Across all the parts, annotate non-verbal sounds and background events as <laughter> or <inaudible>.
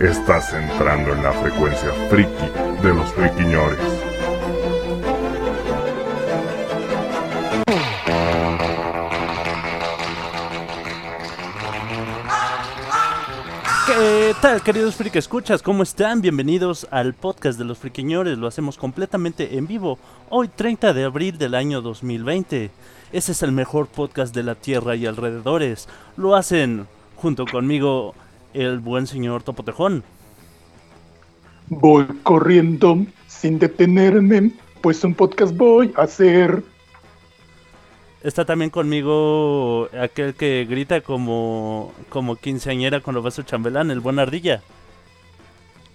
Estás entrando en la frecuencia friki de los friquiñores. ¿Qué tal, queridos friki escuchas? ¿Cómo están? Bienvenidos al podcast de los friquiñores. Lo hacemos completamente en vivo, hoy 30 de abril del año 2020. Ese es el mejor podcast de la Tierra y alrededores. Lo hacen junto conmigo el buen señor Topotejón. Voy corriendo sin detenerme, pues un podcast voy a hacer. Está también conmigo aquel que grita como, como quinceañera cuando va a su chambelán, el buen ardilla.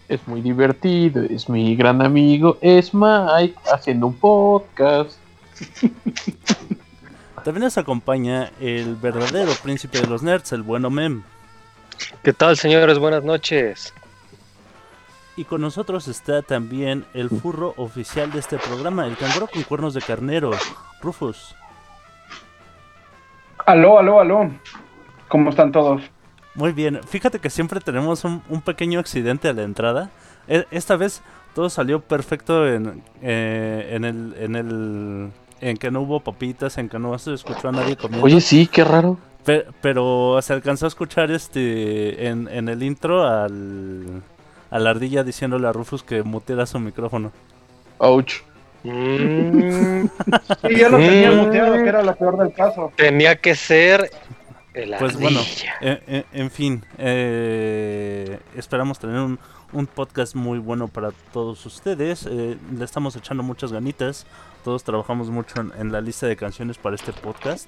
Es muy divertido, es mi gran amigo, es Mike haciendo un podcast. También nos acompaña el verdadero príncipe de los nerds, el bueno Mem. ¿Qué tal, señores? Buenas noches. Y con nosotros está también el furro oficial de este programa, el canguro con cuernos de carnero, Rufus. Aló, aló, aló. ¿Cómo están todos? Muy bien, fíjate que siempre tenemos un, un pequeño accidente a la entrada. E- Esta vez todo salió perfecto en, eh, en el... En el en que no hubo papitas, en que no se escuchó a nadie comiendo. Oye, sí, qué raro. Pe- pero se alcanzó a escuchar este en, en el intro al, a la ardilla diciéndole a Rufus que muteara su micrófono. Ouch. Mm, <laughs> Sí, ya lo tenía Mm. muteado, que era lo peor del caso. tenía que ser el Pues bueno, en, en- en fin, eh, esperamos tener un, un podcast muy bueno para todos ustedes. eh, le estamos echando muchas ganitas. Todos trabajamos mucho en, en la lista de canciones para este podcast.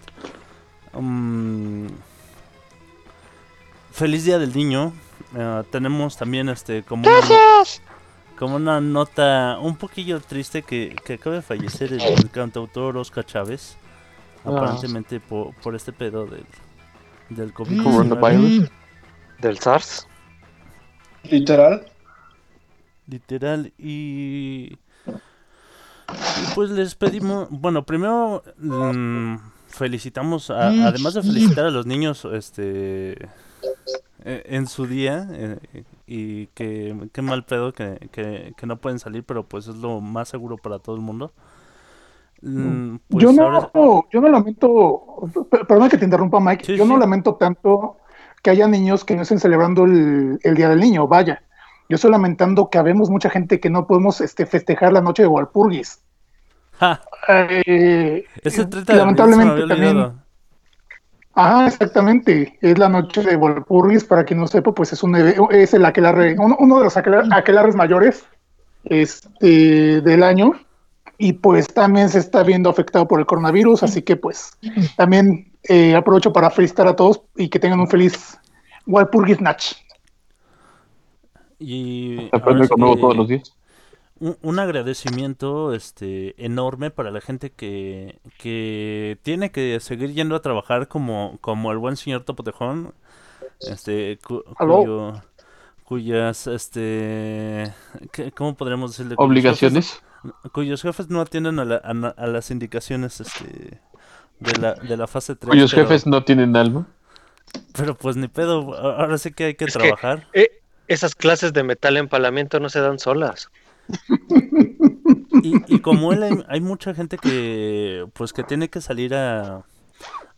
Mm, feliz Día del Niño. Eh, tenemos también este como una, no- como una nota un poquillo triste que, que acaba de fallecer el, el cantautor Oscar Chávez. Ah. Aparentemente por, por este pedo del, del COVID. Coronavirus. Del SARS. Literal. Literal. Y, y pues les pedimos, bueno, primero mm, felicitamos, a- además de felicitar a los niños este eh, en su día eh, y que qué mal pedo que, que, que no pueden salir, pero pues es lo más seguro para todo el mundo. Mm, pues yo no, ahora- yo no lamento, per- perdona que te interrumpa Mike, Sí, yo no lamento tanto que haya niños que no estén celebrando el, el Día del Niño, vaya. Yo estoy lamentando que habemos mucha gente que no podemos este, festejar la noche de Walpurgis. ¡Ja! Eh, Es el 30 de lamentablemente había también. Ajá, exactamente. Es la noche de Walpurgis, para quien no sepa, pues es un es el aquelarre, uno, uno de los aquelar- aquelarres mayores este, del año. Y pues también se está viendo afectado por el coronavirus, así que pues también eh, aprovecho para felicitar a todos y que tengan un feliz Walpurgis Natch. Y Se aprende conmigo todos los días. Un, un agradecimiento este enorme para la gente que, que tiene que seguir yendo a trabajar como, como el buen señor Topotejón, este cu- Aló. cuyo, cuyas este ¿qué- ¿cómo podríamos decirle? Cuyos Obligaciones. jefes- cuyos jefes no atienden a, la- a las indicaciones este de la, de la fase 3 Cuyos pero, jefes no tienen alma. pero pues ni pedo ahora sí que hay que Es que- trabajar Eh, esas clases de metal empalamiento no se dan solas. Y, y como él, hay, hay mucha gente que, pues, que tiene que salir a,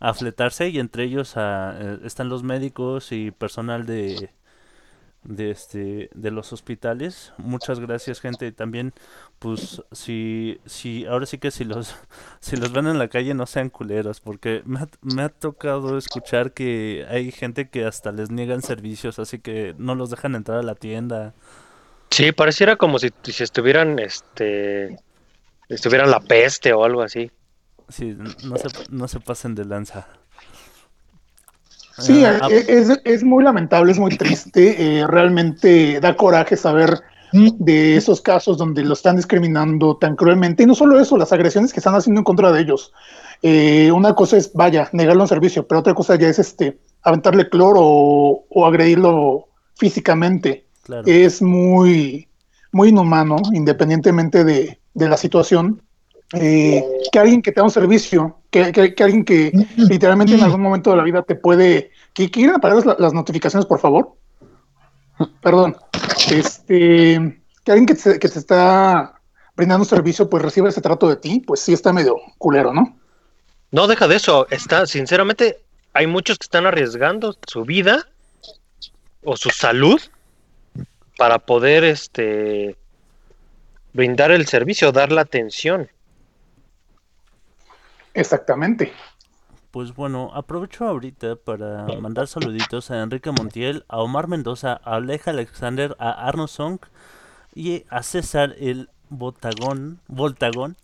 a fletarse y entre ellos eh, están los médicos y personal de, de, este, de los hospitales. Muchas gracias, gente. Y también, pues, si, si, ahora sí que si los, <laughs> si los ven en la calle no sean culeros, porque me ha, me ha tocado escuchar que hay gente que hasta les niegan servicios, así que no los dejan entrar a la tienda. Sí, pareciera como si, si estuvieran, este, estuvieran la peste o algo así. Sí, no se, no se pasen de lanza. Sí, Ah, eh, es, es muy lamentable, es muy triste. eh, realmente da coraje saber de esos casos donde lo están discriminando tan cruelmente. Y no solo eso, las agresiones que están haciendo en contra de ellos. Eh, una cosa es, vaya, negarle un servicio, pero otra cosa ya es este aventarle cloro o, o agredirlo físicamente. Claro. Es muy, muy inhumano, independientemente de, de la situación. Eh, que alguien que te da un servicio, que, que- que alguien que literalmente en algún momento de la vida te puede. ¿Que quieren apagar las, las notificaciones, por favor? Perdón. Este, que alguien que te, que te está brindando un servicio, pues reciba ese trato de ti, pues sí está medio culero, ¿no? No deja de eso. Está, sinceramente, hay muchos que están arriesgando su vida o su salud para poder este brindar el servicio, dar la atención. Exactamente. Pues bueno, aprovecho ahorita para mandar saluditos a Enrique Montiel, a Omar Mendoza, a Aleja Alexander, a Arno Song y a César el Botagón, Voltagón,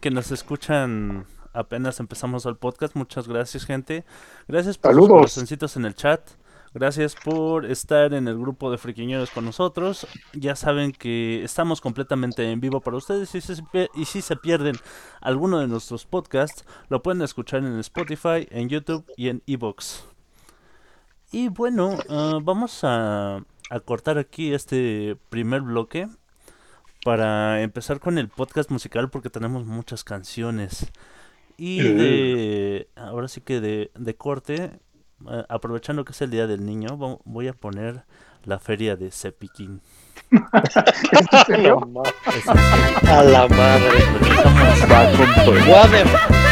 que nos escuchan apenas empezamos el podcast. Muchas gracias, gente. Gracias por sus Saludos. corazoncitos en el chat. Gracias por estar en el grupo de friquiñeros con nosotros. Ya saben que estamos completamente en vivo para ustedes y, si se pie- y si se pierden alguno de nuestros podcasts, lo pueden escuchar en Spotify, en YouTube y en Evox. Y bueno, ah, vamos a, a cortar aquí este primer bloque para empezar con el podcast musical porque tenemos muchas canciones. Y de, ahora sí que de, de corte, eh, aprovechando que es el Día del Niño, vo- voy a poner la feria de <laughs> serio. A la madre. What the-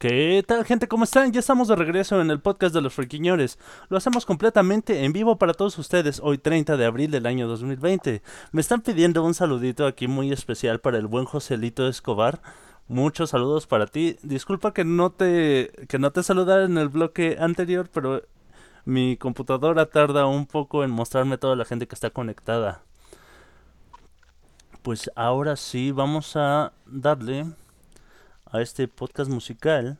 ¿Qué tal gente? ¿Cómo están? Ya estamos de regreso en el podcast de los friquiñores. Lo hacemos completamente en vivo para todos ustedes hoy 30 de abril del año 2020. Me están pidiendo un saludito aquí muy especial para el buen Joselito Escobar. Muchos saludos para ti. Disculpa que no te que no te saludara en el bloque anterior, pero mi computadora tarda un poco en mostrarme toda la gente que está conectada. Pues ahora sí vamos a darle a este podcast musical.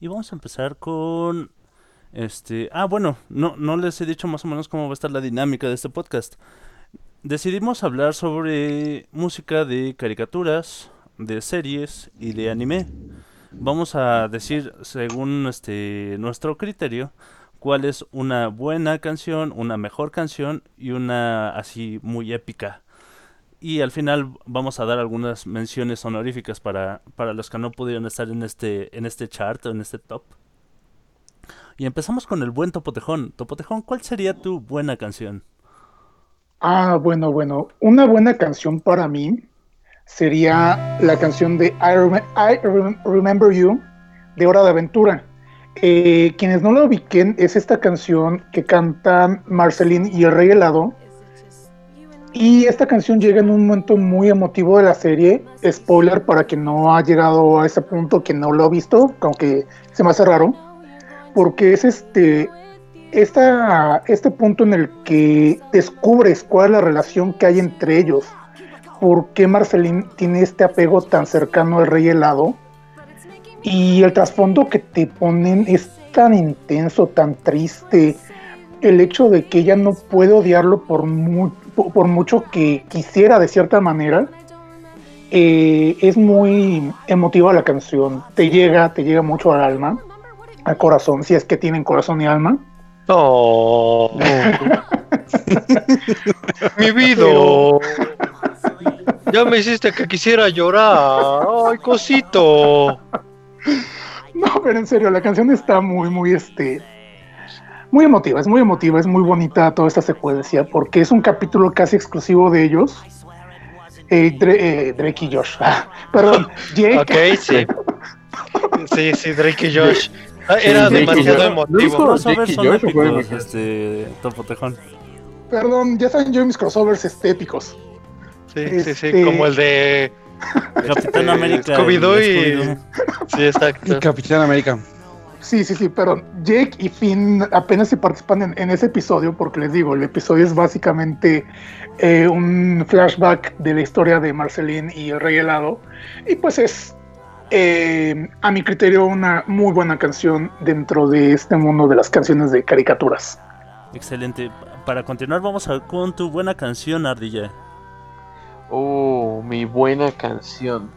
Y vamos a empezar con este, ah, bueno, no no les he dicho más o menos cómo va a estar la dinámica de este podcast. Decidimos hablar sobre música de caricaturas, de series y de anime. Vamos a decir según este nuestro criterio cuál es una buena canción, una mejor canción y una así muy épica. Y al final vamos a dar algunas menciones honoríficas para, para los que no pudieron estar en este, en este chart o en este top. Y empezamos con el buen Topotejón. Topotejón, ¿cuál sería tu buena canción? Ah, bueno, bueno. Una buena canción para mí sería la canción de I, I Rem- Remember You de Hora de Aventura. Eh, quienes no la ubiquen, es esta canción que cantan Marceline y el Rey Helado. Y esta canción llega en un momento muy emotivo de la serie. Spoiler para quien no ha llegado a ese punto, quien no lo ha visto, aunque se me hace raro. Porque es este, este punto en el que descubres cuál es la relación que hay entre ellos. Por qué Marceline tiene este apego tan cercano al Rey Helado. Y el trasfondo que te ponen es tan intenso, tan triste. El hecho de que ella no puede odiarlo por, mu- por mucho que quisiera de cierta manera. eh, es muy emotiva la canción. Te llega, te llega mucho al alma, al corazón, si es que tienen corazón y alma. Oh, <laughs> mi vida. Pero- Ya me hiciste que quisiera llorar. Ay, cosito. No, pero en serio, la canción está muy, muy, este, muy emotiva, es muy emotiva, es muy bonita toda esta secuencia, porque es un capítulo casi exclusivo de ellos. Eh, Dre- eh, Drake y Josh, <laughs> ah, perdón, Jake, Ok, sí. <laughs> Sí, sí, Drake y Josh. Ah, Era y demasiado emotivo. Los Crossovers y son este, Topotejón. perdón, ya saben yo mis crossovers estéticos. Sí, sí, sí, Este- como el de Capitán este, América. Scooby-Doo y... Scooby-Doo. Sí, exacto. Capitán América. Sí, sí, sí, perdón. Jake y Finn apenas se participan en, en ese episodio porque les digo, el episodio es básicamente eh, un flashback de la historia de Marceline y el Rey Helado. Y pues es, eh, a mi criterio, una muy buena canción dentro de este mundo de las canciones de caricaturas. Excelente. Para continuar vamos a con tu buena canción, Ardilla. Oh, mi buena canción.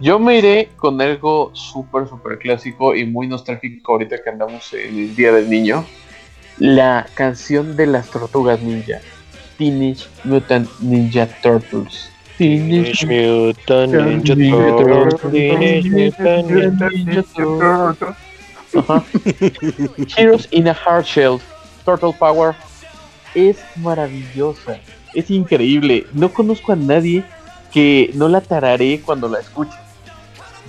Yo me iré con algo súper, súper clásico y muy nostálgico ahorita que andamos en el Día del Niño. La canción de las tortugas ninja. Teenage Mutant Ninja Turtles. Teenage Mutant Ninja Turtles, Teenage Mutant Ninja Turtles. Ajá. <laughs> Heroes in a Hard Shell. Turtle Power. Es maravillosa. Es increíble. No conozco a nadie que no la tararé cuando la escuche.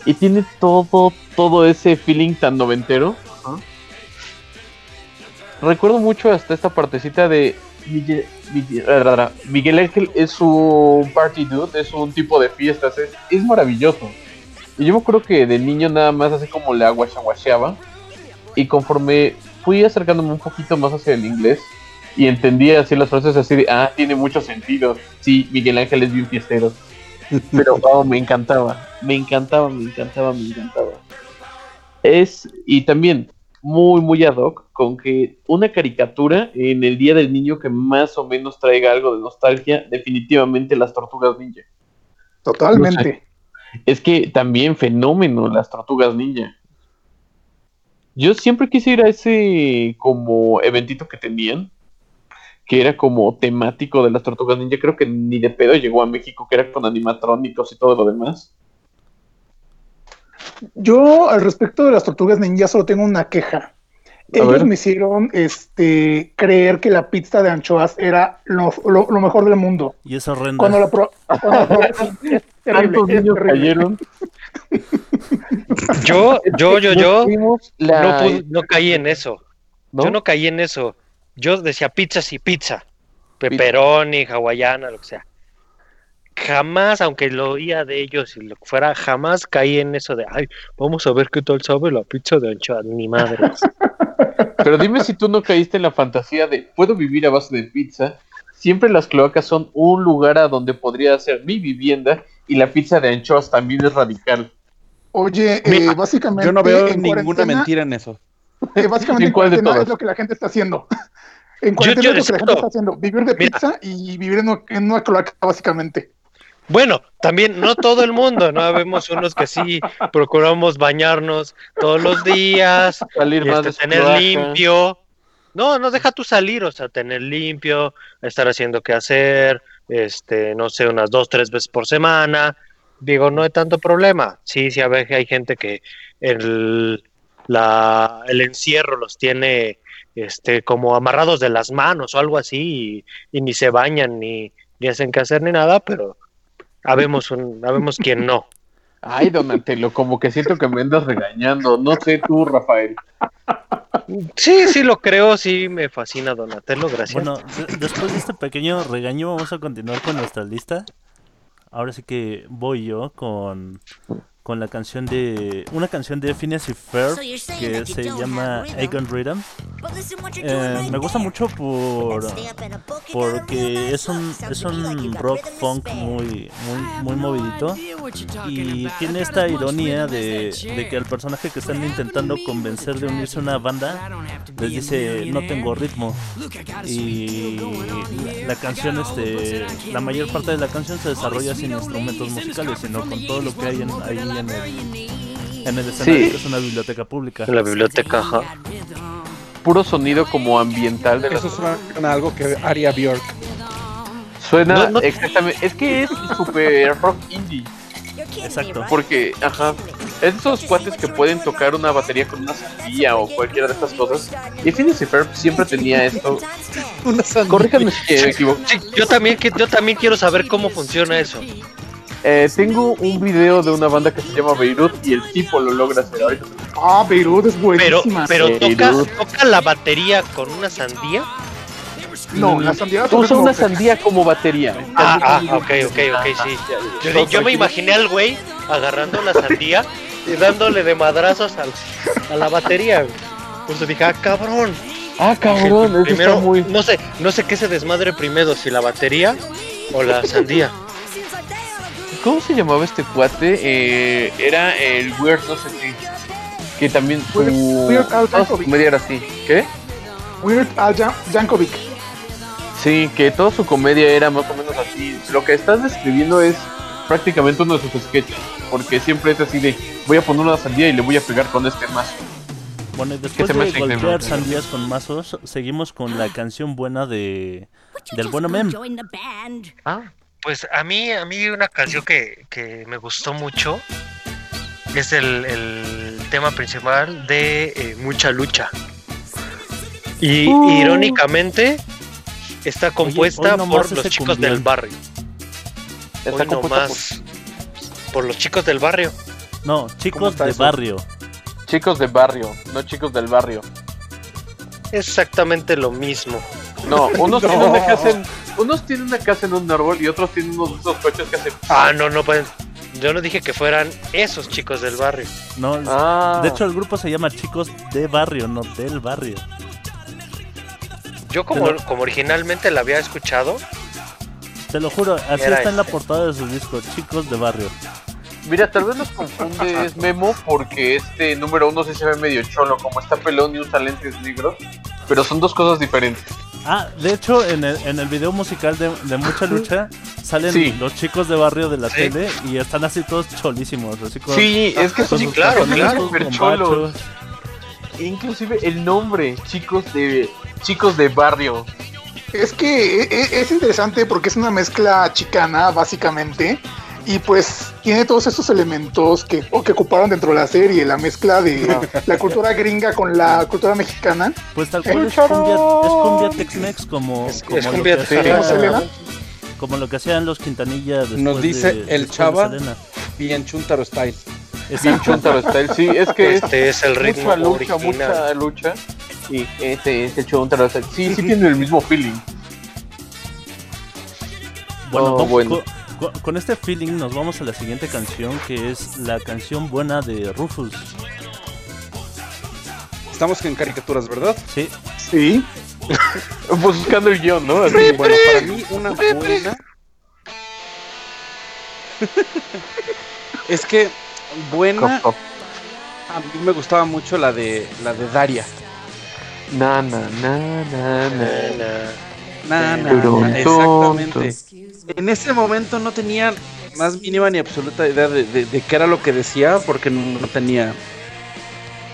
Y tiene todo, todo ese feeling tan noventero. Recuerdo mucho hasta esta partecita de Miguel, Miguel- Miguel Ángel es un party dude, es un tipo de fiestas, es, es maravilloso. Y yo me acuerdo que de niño nada más así como le aguachaguacheaba. Y conforme fui acercándome un poquito más hacia el inglés y entendía así las frases así de, ah, tiene mucho sentido. Sí, Miguel Ángel es bien fiestero. Pero oh, me encantaba, me encantaba, me encantaba, me encantaba. Es, y también muy, muy ad hoc con que una caricatura en el Día del Niño que más o menos traiga algo de nostalgia, definitivamente las tortugas ninja. Totalmente. Es que también fenómeno las tortugas ninja. Yo siempre quise ir a ese como eventito que tenían, que era como temático de las tortugas ninja. Creo que ni de pedo llegó a México, que era con animatrónicos y todo lo demás. Yo, al respecto de las tortugas ninja, solo tengo una queja. Ellos ver. me hicieron este, creer que la pizza de anchoas era lo, lo- lo mejor del mundo. Y es horrenda. Cuando la pro- <laughs> cuando la probé, es terrible, Tantos es niños terrible. cayeron. Yo, yo, yo, yo no, pude- no caí en eso. ¿no? Yo no caí en eso. Yo decía pizza sí, pizza. Pepperoni, hawaiana, lo que sea. Jamás, aunque lo oía de ellos y lo que fuera, jamás caí en eso de, ay, vamos a ver qué tal sabe la pizza de anchoa. Ni madre. <laughs> Pero dime si tú no caíste en la fantasía de puedo vivir a base de pizza. Siempre las cloacas son un lugar a donde podría ser mi vivienda y la pizza de anchoas también es radical. Oye, eh, básicamente. Yo no veo ninguna cuarentena- mentira en eso. Eh, básicamente ¿En cuarentena es lo que la gente está haciendo. <laughs> En cuarentena yo- es lo que la gente está haciendo. Vivir de Mira. pizza y vivir en una, en una cloaca, básicamente. Bueno, también no todo el mundo, ¿no? Vemos unos que sí procuramos bañarnos todos los días, Salir más este, tener cloaca. limpio. No, no deja tú salir, o sea, tener limpio, estar haciendo qué hacer, este, no sé, unas dos, tres veces por semana. Digo, no hay tanto problema. Sí, sí, a veces hay gente que el, la, el encierro los tiene este, como amarrados de las manos o algo así y, y ni se bañan ni, ni hacen qué hacer ni nada, pero habemos, un, habemos quien no. Ay, Donatello, como que siento que me andas regañando. No sé tú, Rafael. Sí, sí lo creo, sí me fascina Donatello, gracias. Bueno, de- después de este pequeño regaño vamos a continuar con nuestra lista. Ahora sí que voy yo con, con la canción de... Una canción de Phineas y Ferb que se llama Agon Rhythm. Eh, me gusta mucho por porque es un es un rock funk muy muy muy movidito y tiene esta ironía de, de que el personaje que están intentando convencer de unirse a una banda les dice no tengo ritmo y la, la canción este la mayor parte de la canción se desarrolla sin instrumentos musicales sino con todo lo que hay en, ahí en el en el escenario Sí. que es una biblioteca pública En la biblioteca, ajá. Puro sonido como ambiental de la Eso suena a algo que haría Bjork. Suena No, no- exactamente. Es que es super rock indie. exacto Porque, ajá. Es esos cuates que pueden tocar una batería con una sandía o cualquiera de estas cosas. Y Phineas y Ferb siempre tenía esto. Corríjanme si me equivoco. Sí, yo también, yo también quiero saber cómo funciona eso. Eh, tengo un video de una banda que se llama Beirut y el tipo lo logra hacer. Ah, Beirut es Pero, buenísima. pero Sí, toca, la batería con una sandía. no, la sandía Usa una sandía como batería. Ah, ah, ok, ok, ok, sí. Yo, me imaginé al güey agarrando la sandía y dándole de madrazos al- a la batería. Pues dije, ah, cabrón. Ah, cabrón, Primero, está muy. no sé, no sé qué se desmadre primero, si la batería o la sandía. ¿Cómo se llamaba este cuate? Eh, era el Weird, no sé qué. Que también su. Weird- Weird Al toda su Yankovic. comedia era así. ¿Qué? Weird Al Jan- Jankovic. Sí, que toda su comedia era más o menos así. Lo que estás describiendo es prácticamente uno de sus sketches. Porque siempre es así de: voy a poner una sandía y le voy a pegar con este mazo. Bueno, y después de golpear ignorante. sandías con mazos, seguimos con la canción buena de del bueno mem. Ah, pues a mí, a mí una canción que, que me gustó mucho es el, el tema principal de eh, Mucha Lucha. Y Uh. irónicamente está compuesta por los chicos cumbión. del barrio. Está Hoy compuesta nomás por los chicos del barrio. No, chicos de eso? barrio. chicos de barrio, no chicos del barrio. Exactamente lo mismo. No, unos, <laughs> No. tienen una casa en, unos tienen una casa en un árbol y otros tienen unos esos coches que hacen. Ah, no, no pueden. Yo no dije que fueran esos chicos del barrio. No, Ah, de hecho el grupo se llama Chicos de Barrio, no del barrio. Yo como, como originalmente la había escuchado, Te lo juro, así está en la portada de su disco, Chicos de Barrio. mira, tal vez nos confundes Memo porque este número uno sí se ve medio cholo, como está pelón y usa lentes negros, pero son dos cosas diferentes. Ah, de hecho en el, en el video musical de, de Mucha Lucha salen Sí. los chicos de barrio de la Sí. tele y están así todos cholísimos, así con, Sí, es que son sí, claro, Super cholos. bombachos. Inclusive el nombre, chicos de chicos de barrio. Es que e- e- es interesante porque es una mezcla chicana, básicamente. Y pues tiene todos estos elementos que, o que ocuparon dentro de la serie, la mezcla de la cultura gringa con la cultura mexicana. Pues tal cual es cumbia, es cumbia Tex-Mex como, Es- como es lo que hacía- como lo que hacían los Quintanilla después Nos dice de- el Chava. Bien Chuntaro Style. Exacto. Chuntaro Style, sí, es que es Este es el ritmo mucha lucha, original. mucha lucha. Y ese es el Chuntaro Style. Sí, sí tiene el mismo feeling. Bueno, Oh, bueno. Con, con este feeling nos vamos a la siguiente canción que es la canción buena de Rufus. Estamos en caricaturas, ¿verdad? Sí, Sí. <laughs> Pues buscando el guion, ¿no? Así, Bueno, para mí una buena. es que buena, a mí me gustaba mucho la de la de Daria. Na, na, na, na, na. Na, na, na, exactamente. En ese momento no tenía más mínima ni absoluta idea de, de- qué era lo que decía, porque no, tenía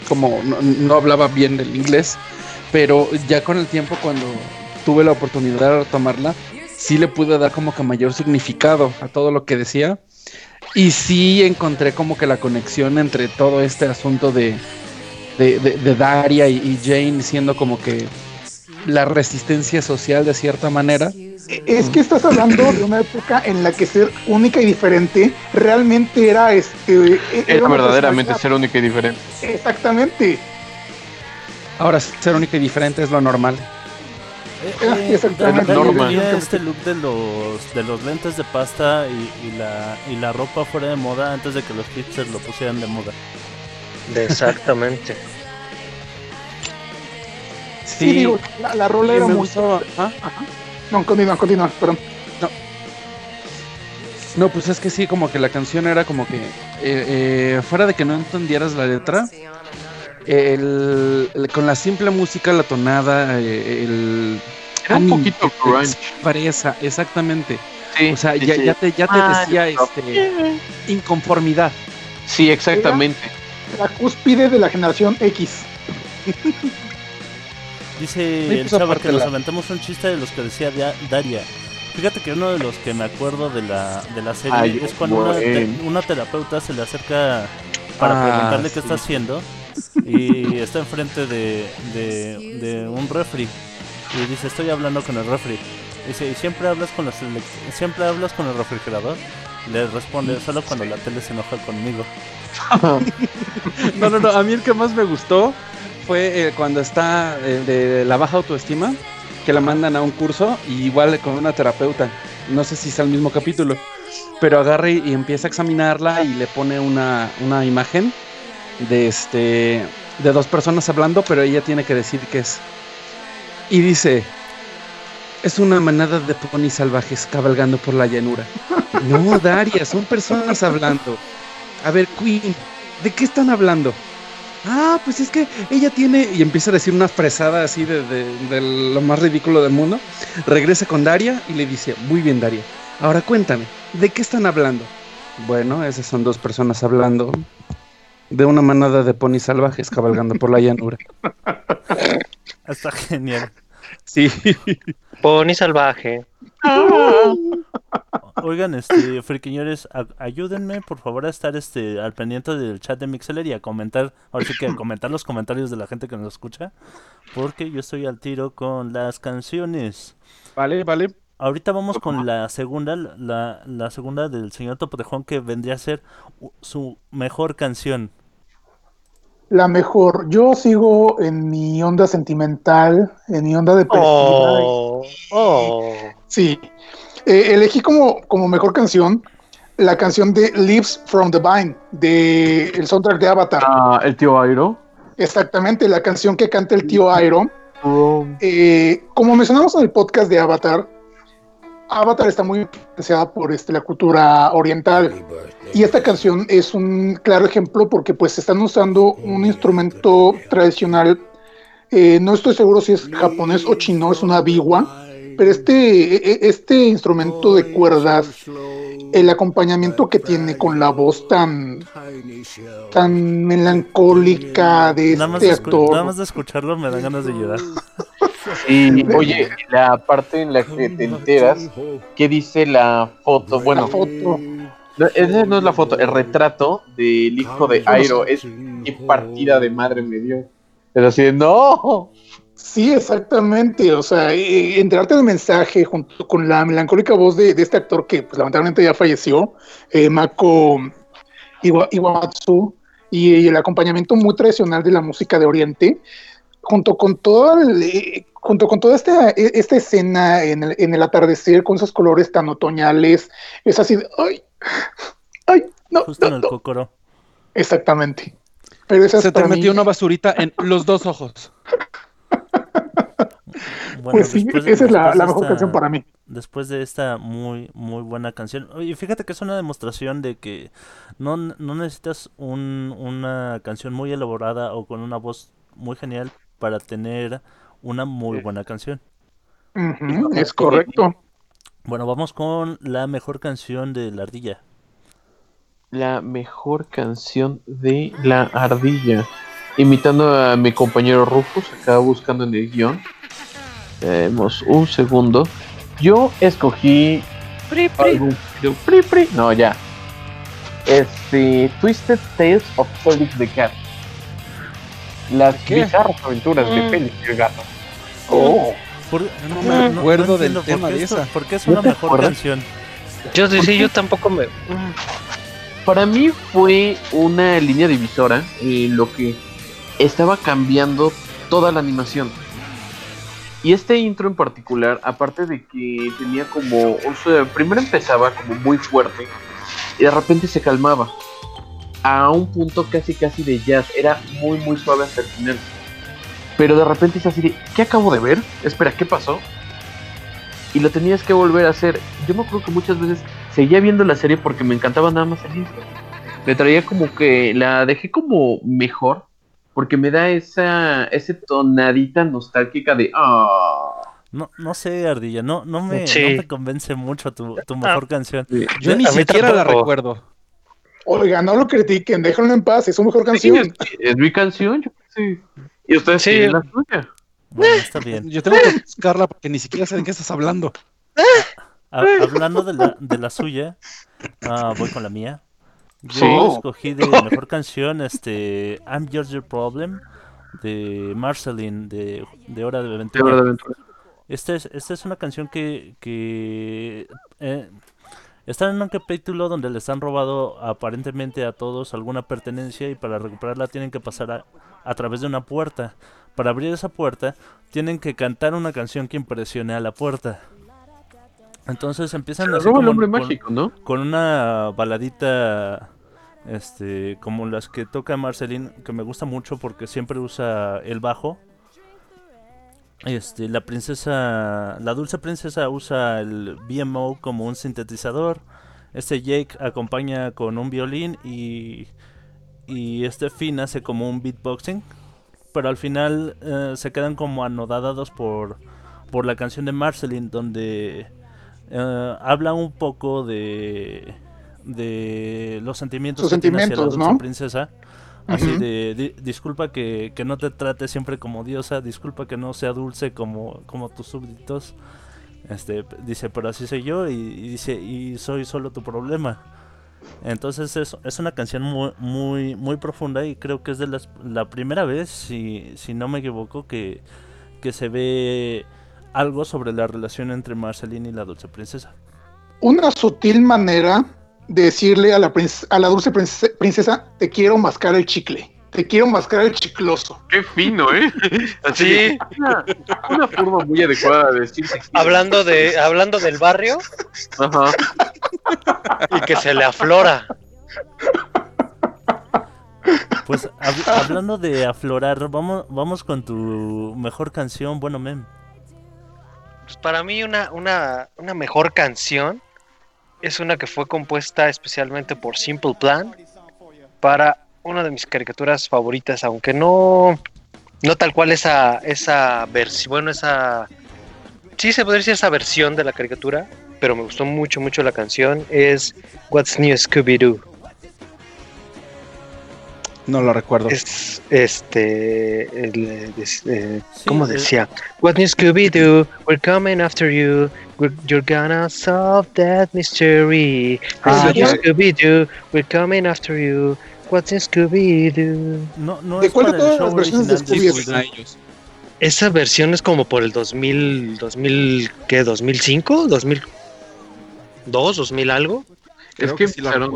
como no, hablaba bien el inglés, pero ya con el tiempo cuando tuve la oportunidad de retomarla, sí le pude dar como que mayor significado a todo lo que decía y sí encontré como que la conexión entre todo este asunto de, de, Daria y Jane siendo como que la resistencia social de cierta manera. Es que estás hablando de una época en la que ser única y diferente realmente era este. era verdaderamente ser único y diferente. Exactamente. Ahora ser única y diferente es lo normal. Eh, eh, exactamente. Daria Norma. tenía este look de los de los lentes de pasta y, y la y la ropa fuera de moda antes de que los hipsters lo pusieran de moda. Exactamente. Sí, digo, la, la rola era me muy. gustaba. ¿Ah? Ajá. No, continúa, continúa, perdón. No, pues es que sí, como que la canción era como que, eh, eh, fuera de que no entendieras la letra, el, el- con la simple música, la tonada, eh, el... Era un poquito grunge. expresa, exactamente. Sí, O sea, sí, ya, sí. ya te, ya te Ah, decía no. este, inconformidad. Sí, exactamente. La cúspide de la generación X. Dice el aparte que nos la- aventamos un chiste de los que decía Da- Daria. Fíjate que uno de los que me acuerdo de la, de la serie Ay, es cuando una, te- una terapeuta se le acerca para Ah, preguntarle qué está haciendo y está enfrente de, de, de un refri y dice estoy hablando con el refri. Dice, ¿y siempre hablas con los elec- siempre hablas con el refrigerador? Le responde, solo cuando la tele se enoja conmigo. <laughs> No, no, no, a mí el que más me gustó fue eh, cuando está eh, de la baja autoestima, que la mandan a un curso, y igual con una terapeuta, no sé si es el mismo capítulo, pero agarra y, empieza a examinarla y le pone una, una imagen de este de dos personas hablando, pero ella tiene que decir qué es. Y dice, es una manada de ponis salvajes cabalgando por la llanura. No, Daria, son personas hablando. A ver, Queen, ¿de qué están hablando? Ah, pues es que ella tiene. Y empieza a decir una fresada así de, de- de lo más ridículo del mundo. Regresa con Daria y le dice: Muy bien, Daria. Ahora cuéntame, ¿de qué están hablando? Bueno, esas son dos personas hablando de una manada de ponis salvajes cabalgando por la llanura. <laughs> Está genial. Sí. Pony salvaje. <laughs> Oigan, este, friquiñores, ayúdenme por favor a estar este al pendiente del chat de Mixeler y a comentar, ahora sí que a comentar los comentarios de la gente que nos escucha, porque yo estoy al tiro con las canciones. Vale, vale. Ahorita vamos con la segunda, la, la segunda del señor Topotejón que vendría a ser su mejor canción. La mejor. Yo sigo en mi onda sentimental, en mi onda depresiva. Oh, oh. Sí. Eh, elegí como, como mejor canción la canción de Lives from the Vine, de el soundtrack de Avatar. Ah, el tío Airo. Exactamente, la canción que canta el tío Airo. Eh, como mencionamos en el podcast de Avatar, Avatar está muy influenciada por este, la cultura oriental. Y esta canción es un claro ejemplo porque pues están usando un instrumento tradicional. eh, no estoy seguro si es japonés o chino, es una biwa. Pero este, e- e- este instrumento de cuerdas, el acompañamiento que tiene con la voz tan, tan melancólica de Nada más, este actor. nada más de escucharlo me dan ganas de llorar. Y oye, la parte en la que te enteras, ¿qué dice la foto? Bueno, la foto. No, esa no es la foto, el retrato del hijo de Airo. Es qué partida de madre me dio. Pero así de, no. Sí, exactamente. O sea, eh, enterarte del mensaje junto con la melancólica voz de, de este actor que pues, lamentablemente ya falleció, eh, Mako Iwa- Iwamatsu y el acompañamiento muy tradicional de la música de Oriente, junto con todo el, eh, junto con toda esta, e- esta escena en el, en el atardecer con esos colores tan otoñales, es así de, ay, ay, no, Justo en no, el no". cócoro. exactamente. Pero esa Se te mí- metió una basurita en los dos ojos. Bueno, pues sí, después- esa es la, mejor esta- canción para mí. Después de esta muy muy buena canción. Oye, fíjate que es una demostración de que no, no necesitas un- una canción muy elaborada o con una voz muy genial para tener una muy buena canción. Es correcto. Bueno, vamos con la mejor canción de la ardilla. La mejor canción de la ardilla. Imitando a mi compañero Rufus, acá buscando en el guion. Tenemos un segundo. Yo escogí. de pri, pri. No, ya. Este. Twisted Tales of Felix the Cat. Las ¿Qué? bizarras aventuras de Mm. Felix el gato. Oh, Por- Yo no me acuerdo del entiendo por tema de esa. ¿Por qué es ¿No una mejor acuerdas? canción? Yo sí, sí, yo tampoco me. Para mí fue una línea divisora lo que estaba cambiando toda la animación. Y este intro en particular, aparte de que tenía como, o sea, primero empezaba como muy fuerte y de repente se calmaba a un punto casi casi de jazz, era muy muy suave hasta el final. Pero de repente es así de, ¿qué acabo de ver? Espera, ¿qué pasó? Y lo tenías que volver a hacer. Yo me acuerdo que muchas veces seguía viendo la serie porque me encantaba nada más el intro. Le traía como que la dejé como mejor porque me da esa ese tonadita nostálgica de ah. No, no sé, Ardilla, no, no, me, Sí. no me convence mucho tu, tu mejor canción. Yo ni siquiera la recuerdo. Oiga, no lo critiquen, déjenlo en paz, es su mejor Sí, canción. es, es mi canción, yo sé. Y ustedes Sí. tienen la suya. Bueno, está bien. Yo tengo que buscarla porque ni siquiera sé de qué estás hablando. Ha- hablando de la, de la suya, ah, voy con la mía. Yo Sí. escogí de mejor canción este I'm Just Your Problem de Marceline de, de Hora de De Aventura. verdad, aventura. Esta es, esta es una canción que, que eh, está en un capítulo donde les han robado aparentemente a todos alguna pertenencia y para recuperarla tienen que pasar a, a través de una puerta. Para abrir esa puerta tienen que cantar una canción que impresione a la puerta. Entonces empiezan así Roba el hombre con- mágico, ¿no? con una baladita este como las que toca Marceline que me gusta mucho porque siempre usa el bajo este la princesa la dulce princesa usa el BMO como un sintetizador este Jake acompaña con un violín y y este Finn hace como un beatboxing pero al final eh, se quedan como anodados por por la canción de Marceline donde eh, habla un poco de de los sentimientos Sus que tiene hacia la dulce ¿no? princesa así de "Di- disculpa que, que no te trate siempre como diosa disculpa que no sea dulce como como tus súbditos. Este dice pero así soy yo y, y dice y soy solo tu problema. Entonces es, es una canción muy muy muy profunda y creo que es de las, la primera vez si si no me equivoco que que se ve algo sobre la relación entre Marceline y la dulce princesa. Una sutil manera decirle a la, a la dulce prince- princesa, te quiero mascar el chicle, te quiero mascar el chicloso. Qué fino, ¿eh? <laughs> Así una, una forma muy adecuada de decir. Hablando de, hablando del barrio Ajá. y que se le aflora. Pues hab- hablando de aflorar, vamos vamos con tu mejor canción, bueno mem. Pues para mí una, una, una mejor canción es una que fue compuesta especialmente por Simple Plan para una de mis caricaturas favoritas, aunque no, no tal cual esa, esa versión, bueno, esa... Sí se podría decir esa versión de la caricatura, pero me gustó mucho, mucho la canción, es What's New Scooby-Doo. No lo recuerdo. Es este. el, eh, eh, Sí, ¿Cómo decía? What new Scooby Doo? We're coming after you. We're, you're gonna solve that mystery. Ah, What new ya. Scooby Doo? We're coming after you. What's in Scooby Doo? No, no ¿De cuál de todas las versiones de Scooby ellos. Esa versión es como por el 2000, 2000, ¿qué? ¿2005? ¿2002? ¿2000 algo? Es Creo que sí la.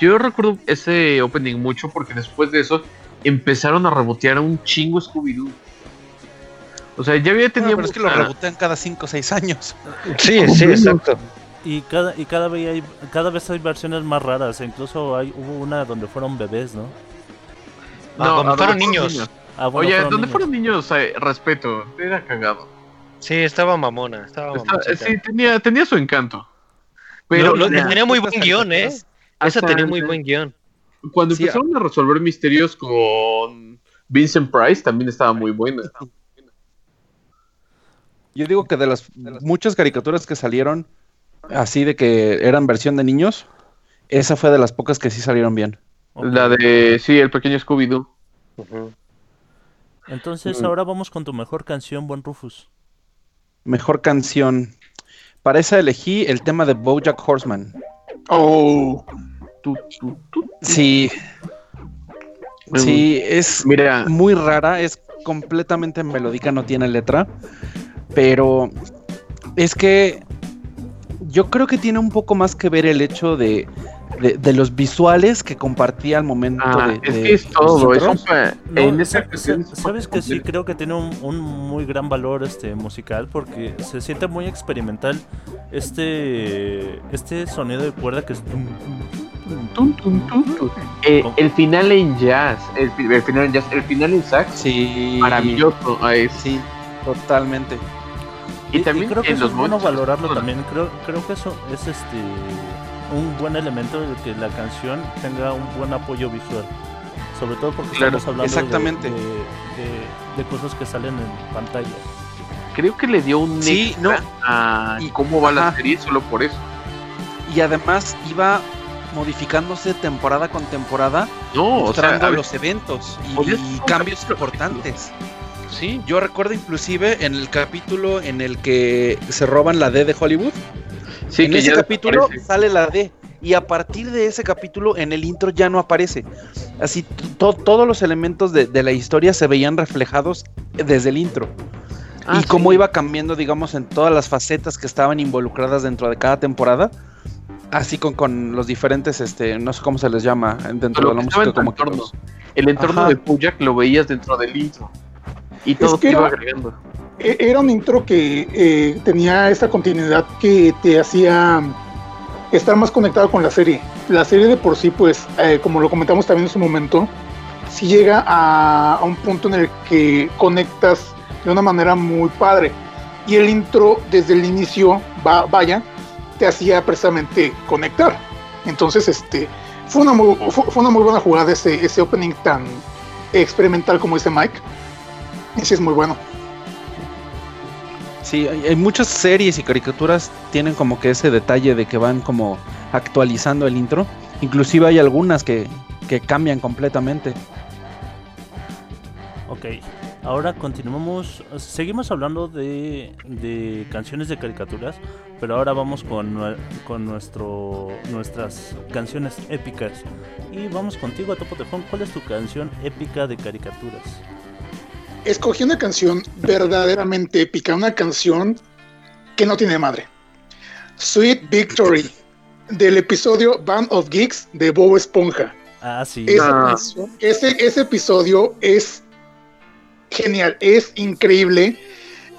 Yo recuerdo ese opening mucho porque después de eso empezaron a rebotear un chingo Scooby-Doo. O sea, ya había No, tenido. pero es que lo rebotean cada 5 o 6 años. <laughs> Sí, sí, exacto. Y cada, y cada vez hay, cada vez hay versiones más raras. Incluso hay, hubo una donde fueron bebés, ¿no? Ah, donde ¿a fueron dónde niños. Ah, bueno, Oye, fueron ¿dónde niños. fueron niños? Eh, respeto, era cagado. Sí, estaba mamona. Estaba Está- mamoncita. sí, tenía, tenía su encanto. Pero Lo- tenía muy buen guion, ¿eh? Esa tenía muy buen guion. Cuando Sí, empezaron a resolver misterios con Vincent Price, también estaba muy buena. Yo digo que de las muchas caricaturas que salieron así de que eran versión de niños, esa fue de las pocas que sí salieron bien. La de, sí, el pequeño Scooby-Doo. Entonces Mm. ahora vamos con tu mejor canción, buen Rufus. Mejor canción. Para esa elegí el tema de Bojack Horseman. Oh, Tu, tu, tu. Sí. Sí, es Mira, muy rara, es completamente melódica, no tiene letra, pero es que yo creo que tiene un poco más que ver el hecho de, de, de los visuales que compartía al momento ah, de, es de que es todo. Es un No, en sa- esa un sabes que sí, creo que tiene un, un muy gran valor este musical porque se siente muy experimental este este sonido de cuerda que es tum, tum, tum, Tum, tum, tum, tum. Eh, ¿Cómo? el final en jazz, el, fi- el final en jazz, el final en sax, Sí, maravilloso. ah, Sí, totalmente. Y también creo que en los es bueno valorarlo también creo creo que eso es este un buen elemento de que la canción tenga un buen apoyo visual sobre todo porque Claro, estamos hablando de- exactamente. de, de- de cosas que salen en pantalla Creo que le dio un Sí, extra no. a Y- cómo va la ajá. serie solo por eso. Y además iba modificándose temporada con temporada, No, o sea, mostrando ver, los eventos y, y cambios importantes. sí, Yo recuerdo inclusive en el capítulo en el que se roban la D de Hollywood. Sí en que ese capítulo desaparece. sale la D. Y a partir de ese capítulo en el intro ya no aparece. Así to- todos los elementos de, de la historia se veían reflejados desde el intro. Ah, y cómo sí. iba cambiando, digamos, en todas las facetas que estaban involucradas dentro de cada temporada. Así con, con los diferentes, este, no sé cómo se les llama dentro Lo de la que música, que los- El entorno Ajá. de Puyak lo veías dentro del intro. Y todo que se iba era- agregando. E- Era un intro que eh, tenía esa continuidad que te hacía estar más conectado con la serie. La serie de por sí, pues, eh, como lo comentamos también en su momento, sí llega a, un punto en el que conectas de una manera muy padre. Y el intro, desde el inicio, va, vaya, te hacía precisamente conectar. Entonces, este, fue una muy, fue una muy buena jugada ese, ese opening tan experimental como dice Mike. Ese es muy bueno. Sí, hay, muchas series y caricaturas tienen como que ese detalle de que van como actualizando el intro. Inclusive hay algunas que, que cambian completamente. Ok, ahora continuamos, seguimos hablando de, de canciones de caricaturas, pero ahora vamos con, con nuestro, nuestras canciones épicas. Y vamos contigo a Topo Tejón, ¿cuál es tu canción épica de caricaturas? Escogí una canción verdaderamente épica, una canción que no tiene madre. Sweet Victory, del episodio Band of Geeks de Bob Esponja. Ah, sí. Esa Ah. ese, ese episodio es genial, es increíble.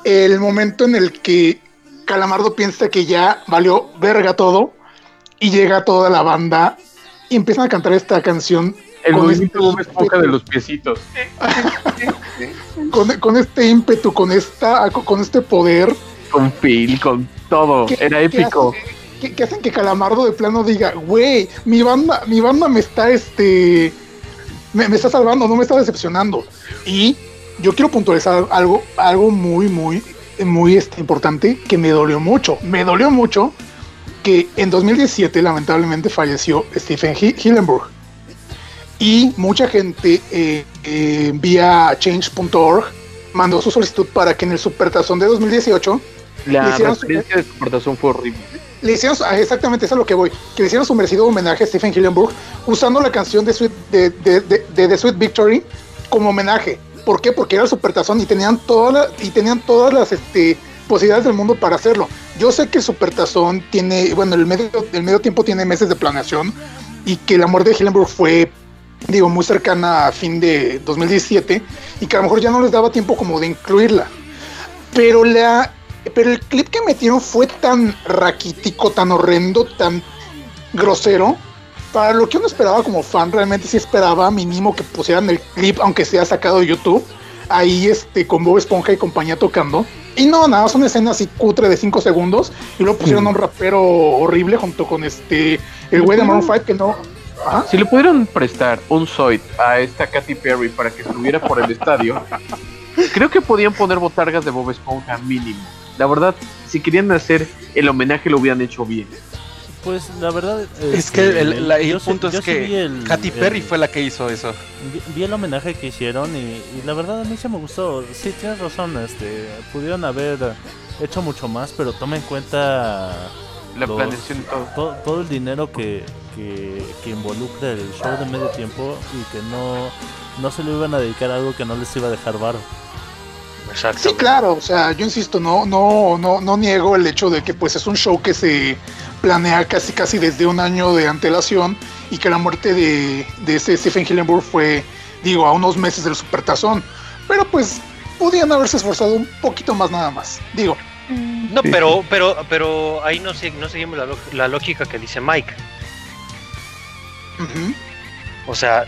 El momento en el que Calamardo piensa que ya valió verga todo y llega toda la banda y empiezan a cantar esta canción El con movimiento este Esponja de los piecitos. con, con este ímpetu, con esta, con este poder. Con Phil, con todo. Era épico. que hacen que Calamardo de plano diga, güey, mi banda, mi banda me está este. Me, me está salvando, no me está decepcionando. Y yo quiero puntualizar algo, algo muy, muy, muy este, importante que me dolió mucho. Me dolió mucho que en 2017 lamentablemente falleció Stephen Hi- Hillenburg. Y mucha gente eh, eh, vía change.org mandó su solicitud para que en el Supertazón de 2018 La referencia de exportación fue horrible. le hicieron, ah, exactamente, eso es a lo que voy, que le hicieron su merecido homenaje a Stephen Hillenburg usando la canción de, Sweet, de, de, de- de The Sweet Victory como homenaje. ¿Por qué? Porque era el supertazón y tenían, toda la- y tenían todas las este, posibilidades del mundo para hacerlo. Yo sé que el supertazón tiene, bueno, el medio, el medio tiempo tiene meses de planeación, y que la muerte de Hillenburg fue, digo, muy cercana a fin de 2017 y que a lo mejor ya no les daba tiempo como de incluirla. Pero la pero el clip que metieron fue tan raquítico, tan horrendo, tan grosero. Para lo que uno esperaba como fan, realmente sí esperaba mínimo que pusieran el clip, aunque sea sacado de YouTube, ahí este, con Bob Esponja y compañía tocando. Y no, nada, es una escena así cutre de 5 segundos. Y luego pusieron a un rapero horrible junto con este, el güey de Maroon 5 que no. Ajá. Si le pudieron prestar un Zoid a esta Katy Perry para que estuviera por el estadio, creo que podían poner botargas de Bob Esponja mínimo. La verdad, si querían hacer el homenaje lo hubieran hecho bien. Pues la verdad. Es este, que el, la- el yo sí- punto es que el- Katy el- Perry fue la que hizo eso. Vi, vi el homenaje que hicieron y, y la verdad a mí se me gustó. Sí, tienes razón, este, pudieron haber hecho mucho más, pero toma en cuenta La Los- planeación y todo. todo, todo el dinero que, que, que involucra el show de medio tiempo y que no, no se lo iban a dedicar a algo que no les iba a dejar varo. Exacto. Sí, claro, o sea, yo insisto, no, no, no, no niego el hecho de que pues es un show que se planea casi casi desde un año de antelación y que la muerte de, de ese Stephen Hillenburg fue, digo, a unos meses del supertazón. Pero pues podían haberse esforzado un poquito más nada más. Digo, No, pero, pero, pero ahí no, no seguimos la, la lógica que dice Mike. O sea,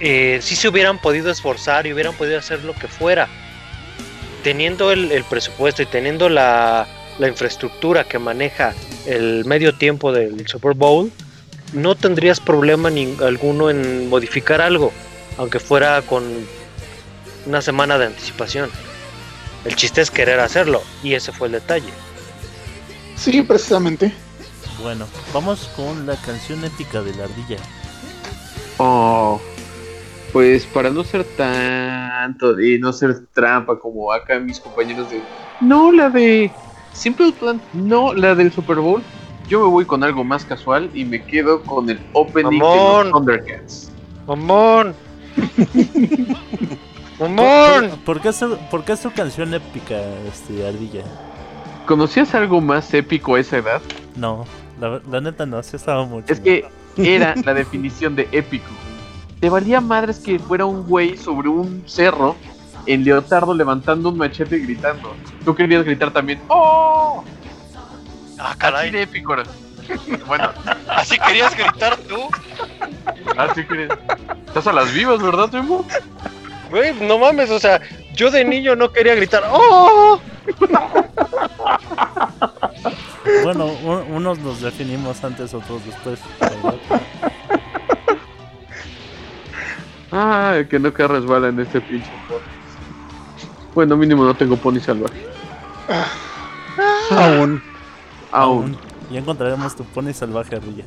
eh, si se hubieran podido esforzar y hubieran podido hacer lo que fuera, teniendo el, el presupuesto y teniendo la, la infraestructura que maneja el medio tiempo del Super Bowl, no tendrías problema ni alguno en modificar algo, aunque fuera con una semana de anticipación. El chiste es querer hacerlo, y ese fue el detalle. sí, precisamente. Bueno, vamos con la canción épica de la ardilla. Oh, pues para no ser tanto y no ser trampa como acá mis compañeros de no la de Simple Plan, no la del Super Bowl. Yo me voy con algo más casual y me quedo con el opening de Mamón. los Thundercats. ¡Mamón! ¿Por, <laughs> ¡Mamón! por- por qué es tu, por qué es tu canción épica, este, ardilla? ¿Conocías algo más épico a esa edad? No, la, la neta no, sí estaba mucho. Es que era la definición de épico. Te valía madres que fuera un güey sobre un cerro en leotardo levantando un machete y gritando. Tú querías gritar también, ¡Oh! Ah, Así caray. de épico era. Bueno, <laughs> ¿Así querías gritar tú? así que. Estás a las vivas, ¿verdad, Temo? Güey, no mames, o sea, yo de niño no quería gritar ¡Oh! Bueno, un- unos nos definimos antes, otros después. Ah, que no que resbala en este pinche. Bueno, mínimo no tengo pony salvaje. Aún. Aún. Ya encontraremos tu pony salvaje, ardilla.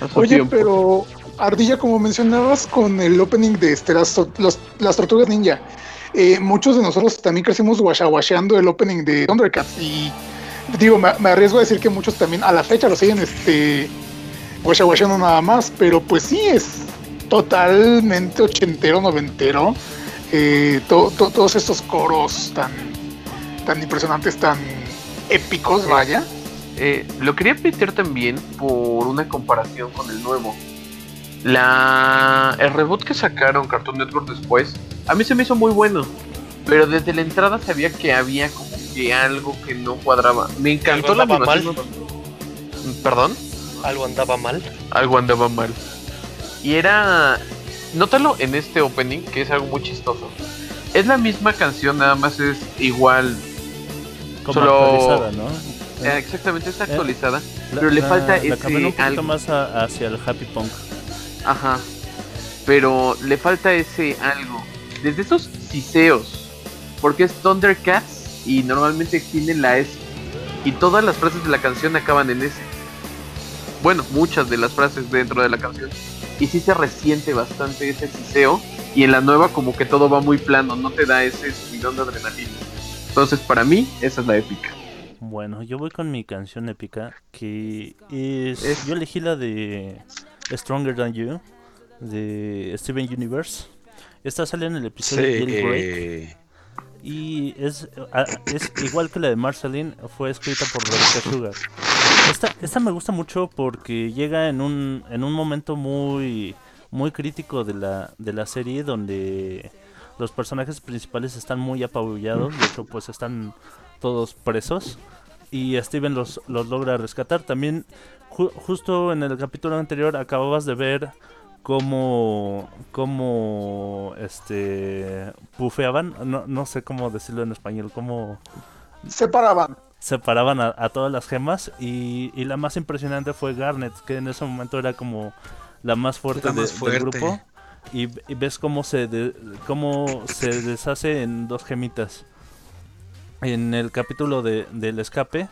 A su Oye, tiempo. pero Ardilla, como mencionabas con el opening de este, las, tortugas ninja, eh, muchos de nosotros también crecimos guachawasheando el opening de Thundercats y digo, me, arriesgo a decir que muchos también a la fecha lo siguen este guachawasheando nada más, pero pues sí es totalmente ochentero, noventero, eh, to- to- todos estos coros tan, tan impresionantes, tan épicos, vaya. Eh, lo quería meter también por una comparación con el nuevo. La, el reboot que sacaron Cartoon Network después, a mí se me hizo muy bueno. Pero desde la entrada sabía que había como que algo que no cuadraba. Me encantó la ¿Algo andaba animación. ¿Perdón? Algo andaba mal. Algo andaba mal. Y era. Nótalo en este opening, que es algo muy chistoso. Es la misma canción, nada más es igual. Como Solo- actualizada, ¿no? eh, exactamente, está actualizada. La- pero le falta la ese un poquito algo. más a- hacia el happy punk. Ajá. Pero le falta ese algo. Desde esos siseos. Porque es Thundercats y normalmente tiene la S. Y todas las frases de la canción acaban en S. Bueno, muchas de las frases dentro de la canción. Y sí se resiente bastante ese siseo. Y en la nueva como que todo va muy plano. No te da ese subidón de adrenalina. Entonces para mí esa es la épica. Bueno, yo voy con mi canción épica, que es... Es- Yo elegí la de Stronger Than You, de Steven Universe. Esta sale en el episodio de Jailbreak. Y es igual que la de Marceline, fue escrita por Rebecca Sugar. Esta, esta me gusta mucho porque llega en un, en un momento muy, muy crítico de la, de la serie donde los personajes principales están muy apabullados, de hecho pues están todos presos y Steven los, los logra rescatar. También ju- justo en el capítulo anterior acababas de ver cómo, cómo este, bufeaban, no, no sé cómo decirlo en español, cómo Separaban. separaban a, a todas las gemas y, y la más impresionante fue Garnet, que en ese momento era como la más fuerte, La de- más fuerte. del grupo. Y, y ves cómo se, de- cómo se deshace en dos gemitas. En el capítulo de, del escape,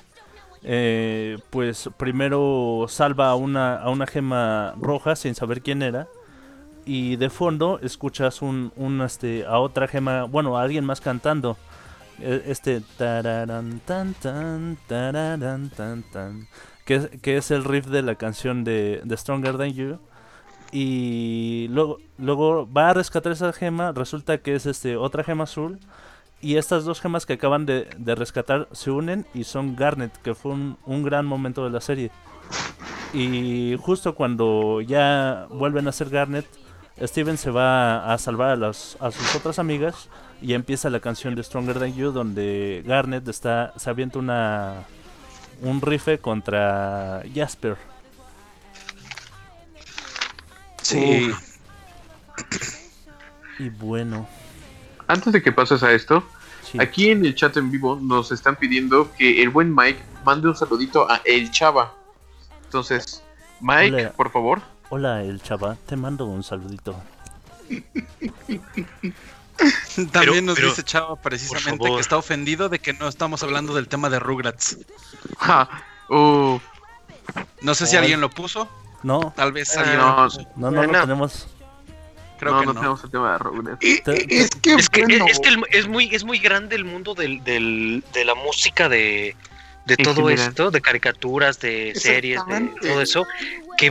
eh, pues primero salva a una, a una gema roja sin saber quién era. Y de fondo escuchas un, este, a otra gema, bueno, a alguien más cantando. E- Este tararán, tan tan tararán, tan tan que es, que es el riff de la canción de, de Stronger Than You y luego luego va a rescatar esa gema resulta que es este otra gema azul y estas dos gemas que acaban de, de rescatar se unen y son Garnet que fue un, un gran momento de la serie y justo cuando ya vuelven a ser Garnet Steven se va a salvar a, las, a sus otras amigas y empieza la canción de Stronger Than You donde Garnet está se avienta una un rife contra Jasper. Sí. Y bueno, Antes de que pases a esto, sí. aquí en el chat en vivo nos están pidiendo que el buen Mike mande un saludito a El Chava. Entonces, Mike, Hola. por favor. Hola el chava, te mando un saludito. También nos pero, dice Chava precisamente que está ofendido de que no estamos hablando del tema de Rugrats. Ja, uh, No sé si Ay. alguien lo puso. No, Tal vez Ah, alguien no, lo puso. no, no lo no. tenemos. Creo no, que no, no. tenemos el tema de Rugrats. Es que, Es que, bueno, es, que el- es muy, es muy grande el mundo del, del- de la música, de, todo general. esto, de caricaturas, de series, de todo eso, que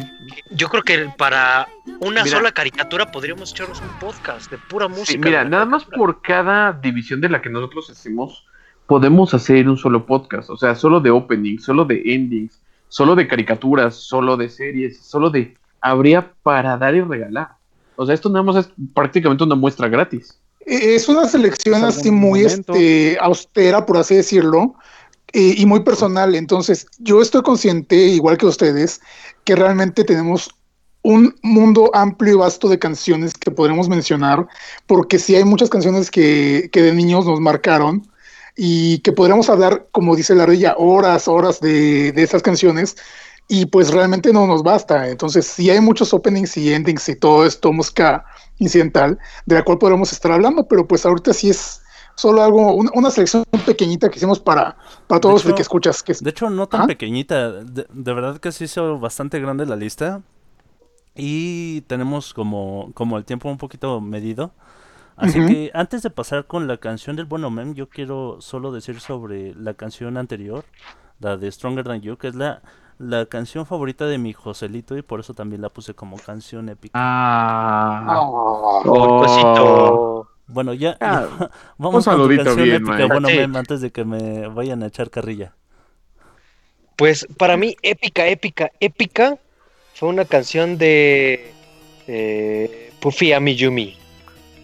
yo creo que para una Mira. sola caricatura podríamos echarnos un podcast de pura música. Sí, mira, nada más por cada división de la que nosotros hacemos, podemos hacer un solo podcast. O sea, solo de openings, solo de endings, solo de caricaturas, solo de series, solo de... Habría para dar y regalar. O sea, esto nada más es prácticamente una muestra gratis. Eh, Es una selección así muy este, austera, por así decirlo, eh, y muy personal. Entonces, yo estoy consciente, igual que ustedes, que realmente tenemos un mundo amplio y vasto de canciones que podremos mencionar, porque sí hay muchas canciones que, que de niños nos marcaron y que podríamos hablar, como dice la Rilla, horas, horas de, de esas canciones. Y pues realmente no nos basta. Entonces, sí hay muchos openings y endings y todo esto, música incidental, de la cual podremos estar hablando, pero pues ahorita sí es solo algo, una, una selección pequeñita que hicimos para, para todos hecho- los que escuchas. Que es- De hecho, no tan pequeñita. De, de verdad que se hizo bastante grande la lista. Y tenemos como, como el tiempo un poquito medido. Así que antes de pasar con la canción del Bueno Mem, yo quiero solo decir sobre la canción anterior, la de Stronger Than You, que es la, la canción favorita de mi Joselito y por eso también la puse como canción épica. Ah. Ah, Oh, cosito. Bueno, ya, Ah, ya, vamos con tu saludito canción bien, épica. Bueno Sí. Antes de que me vayan a echar carrilla. Pues para mí, épica, épica, épica, fue una canción de eh, Puffy Ami Yumi,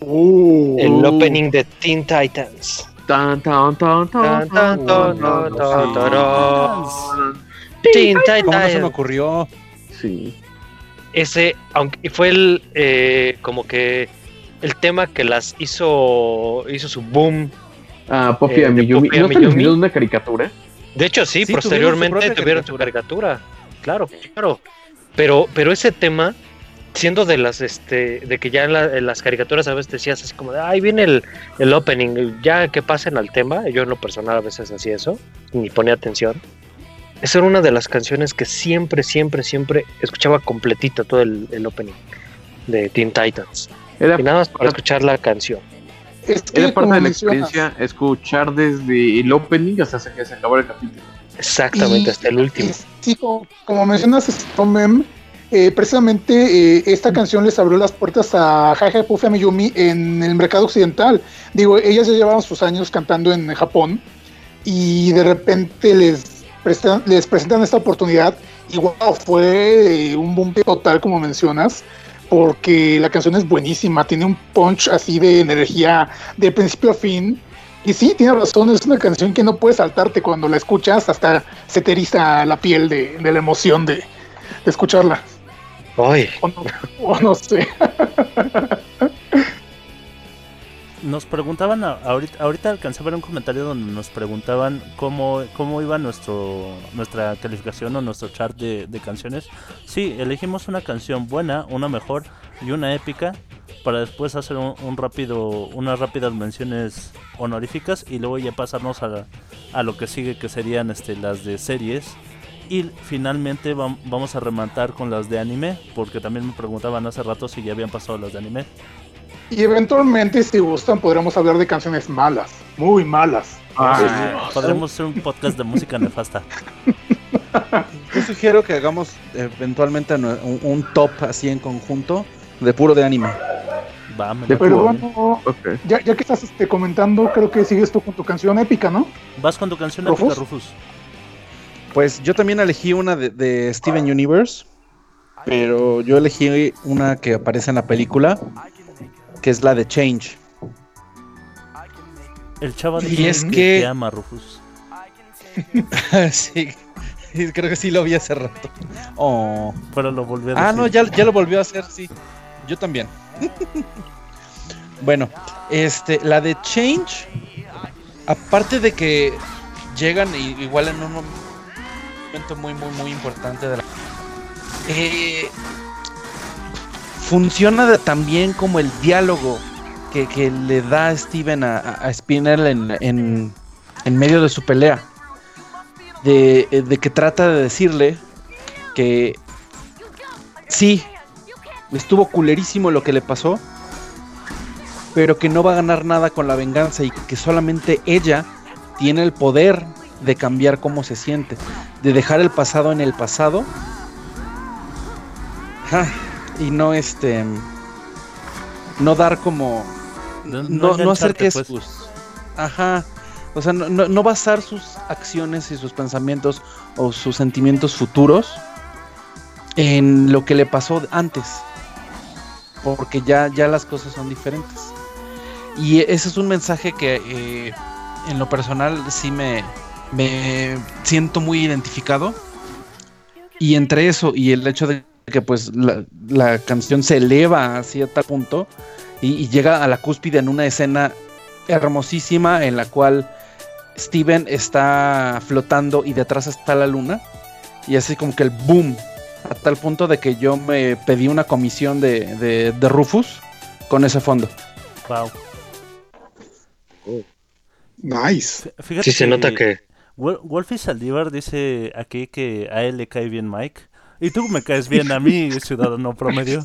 uh, el Uh. opening de Teen Titans. Tan, tan, tan, Tan, tan, tan, tan, tan, tan, tarán. Teen ¿Cómo no se me ocurrió? Sí. Ese, aunque fue el, eh, como que el tema que las hizo, hizo su boom. Ah, Puffy Eh, de Amiyumi. ¿No Amiyumi. una caricatura? De hecho, sí, Sí, tuvieron su posteriormente tuvieron su caricatura. Claro, claro. Pero, pero ese tema, siendo de las, este, de que ya en, la- en las caricaturas a veces decías así como de, ay, viene el, el opening, ya que pasen al tema. Yo en lo personal a veces hacía eso, ni ponía atención. Esa era una de las canciones que siempre, siempre, siempre escuchaba completita todo el, el opening de Teen Titans. Era, Y nada más para escuchar la canción. es que era parte de la mencionas, experiencia escuchar desde el opening hasta que se acabara el capítulo. Exactamente, Y- hasta el último. y Sí, como, como mencionas, Stomem, eh, precisamente eh, esta canción les abrió las puertas a Jaja Puffy Amiyumi en el mercado occidental. Digo, ellas ya llevaban sus años cantando en Japón y de repente les prestan- les presentan esta oportunidad y wow, fue eh, un boom total como mencionas, porque la canción es buenísima, tiene un punch así de energía de principio a fin. Y sí, tiene razón, es una canción que no puedes saltarte cuando la escuchas, hasta se te eriza la piel de, de la emoción de, de escucharla. Ay, O no, o no sé. <laughs> Nos preguntaban, ahorita, ahorita alcancé a ver un comentario donde nos preguntaban cómo, cómo iba nuestro, nuestra calificación o nuestro chart de, canciones. Sí, elegimos una canción buena, una mejor y una épica para después hacer un, rápido, unas rápidas menciones honoríficas y luego ya pasarnos a, a lo que sigue que serían este, las de series. Y finalmente vam- vamos a rematar con las de anime, porque también me preguntaban hace rato si ya habían pasado las de anime. Y eventualmente, si gustan, podremos hablar de canciones malas, muy malas. Podremos hacer un podcast de música nefasta. Yo sugiero que hagamos eventualmente un, un top así en conjunto de puro de anime. Va, me De late. Pero Bueno. ya, ya que estás este, comentando, creo que sigues tú con tu canción épica, ¿no? Vas con tu canción ¿Rufus? épica, Rufus. Pues yo también elegí una de, de Steven Universe, pero yo elegí una que aparece en la película, que es la de Change. El chavo Y dice es que que- te ama, Rufus. <laughs> sí, <laughs> creo que sí lo vi hace rato. Oh. Pero lo volví a decir. Ah, no, ya, ya lo volvió a hacer, sí. Yo también. <laughs> bueno, este, la de Change, aparte de que llegan i- igual en un momento muy, muy, muy importante de la... Eh, funciona también como el diálogo que, le da Steven a, a- Spinner en, medio de su pelea. De, de que trata de decirle que sí, estuvo culerísimo lo que le pasó, pero que no va a ganar nada con la venganza y que solamente ella tiene el poder de cambiar cómo se siente, de dejar el pasado en el pasado. Ah, y no este no dar como No- no hacer que pues. sus ajá o sea no, no, no basar sus acciones y sus pensamientos o sus sentimientos futuros en lo que le pasó antes porque ya ya las cosas son diferentes y ese es un mensaje que eh, en lo personal sí me me siento muy identificado y entre eso y el hecho de que pues la, la canción se eleva a tal punto y, y llega a la cúspide en una escena hermosísima en la cual Steven está flotando y detrás está la luna y así como que el boom a tal punto de que yo me pedí una comisión de, de, de Rufus con ese fondo. Wow. Nice. Fíjate Sí se nota que Wol- Wolfie Saldívar dice aquí que a él le cae bien Mike. Y tú me caes bien a mí, ciudadano promedio.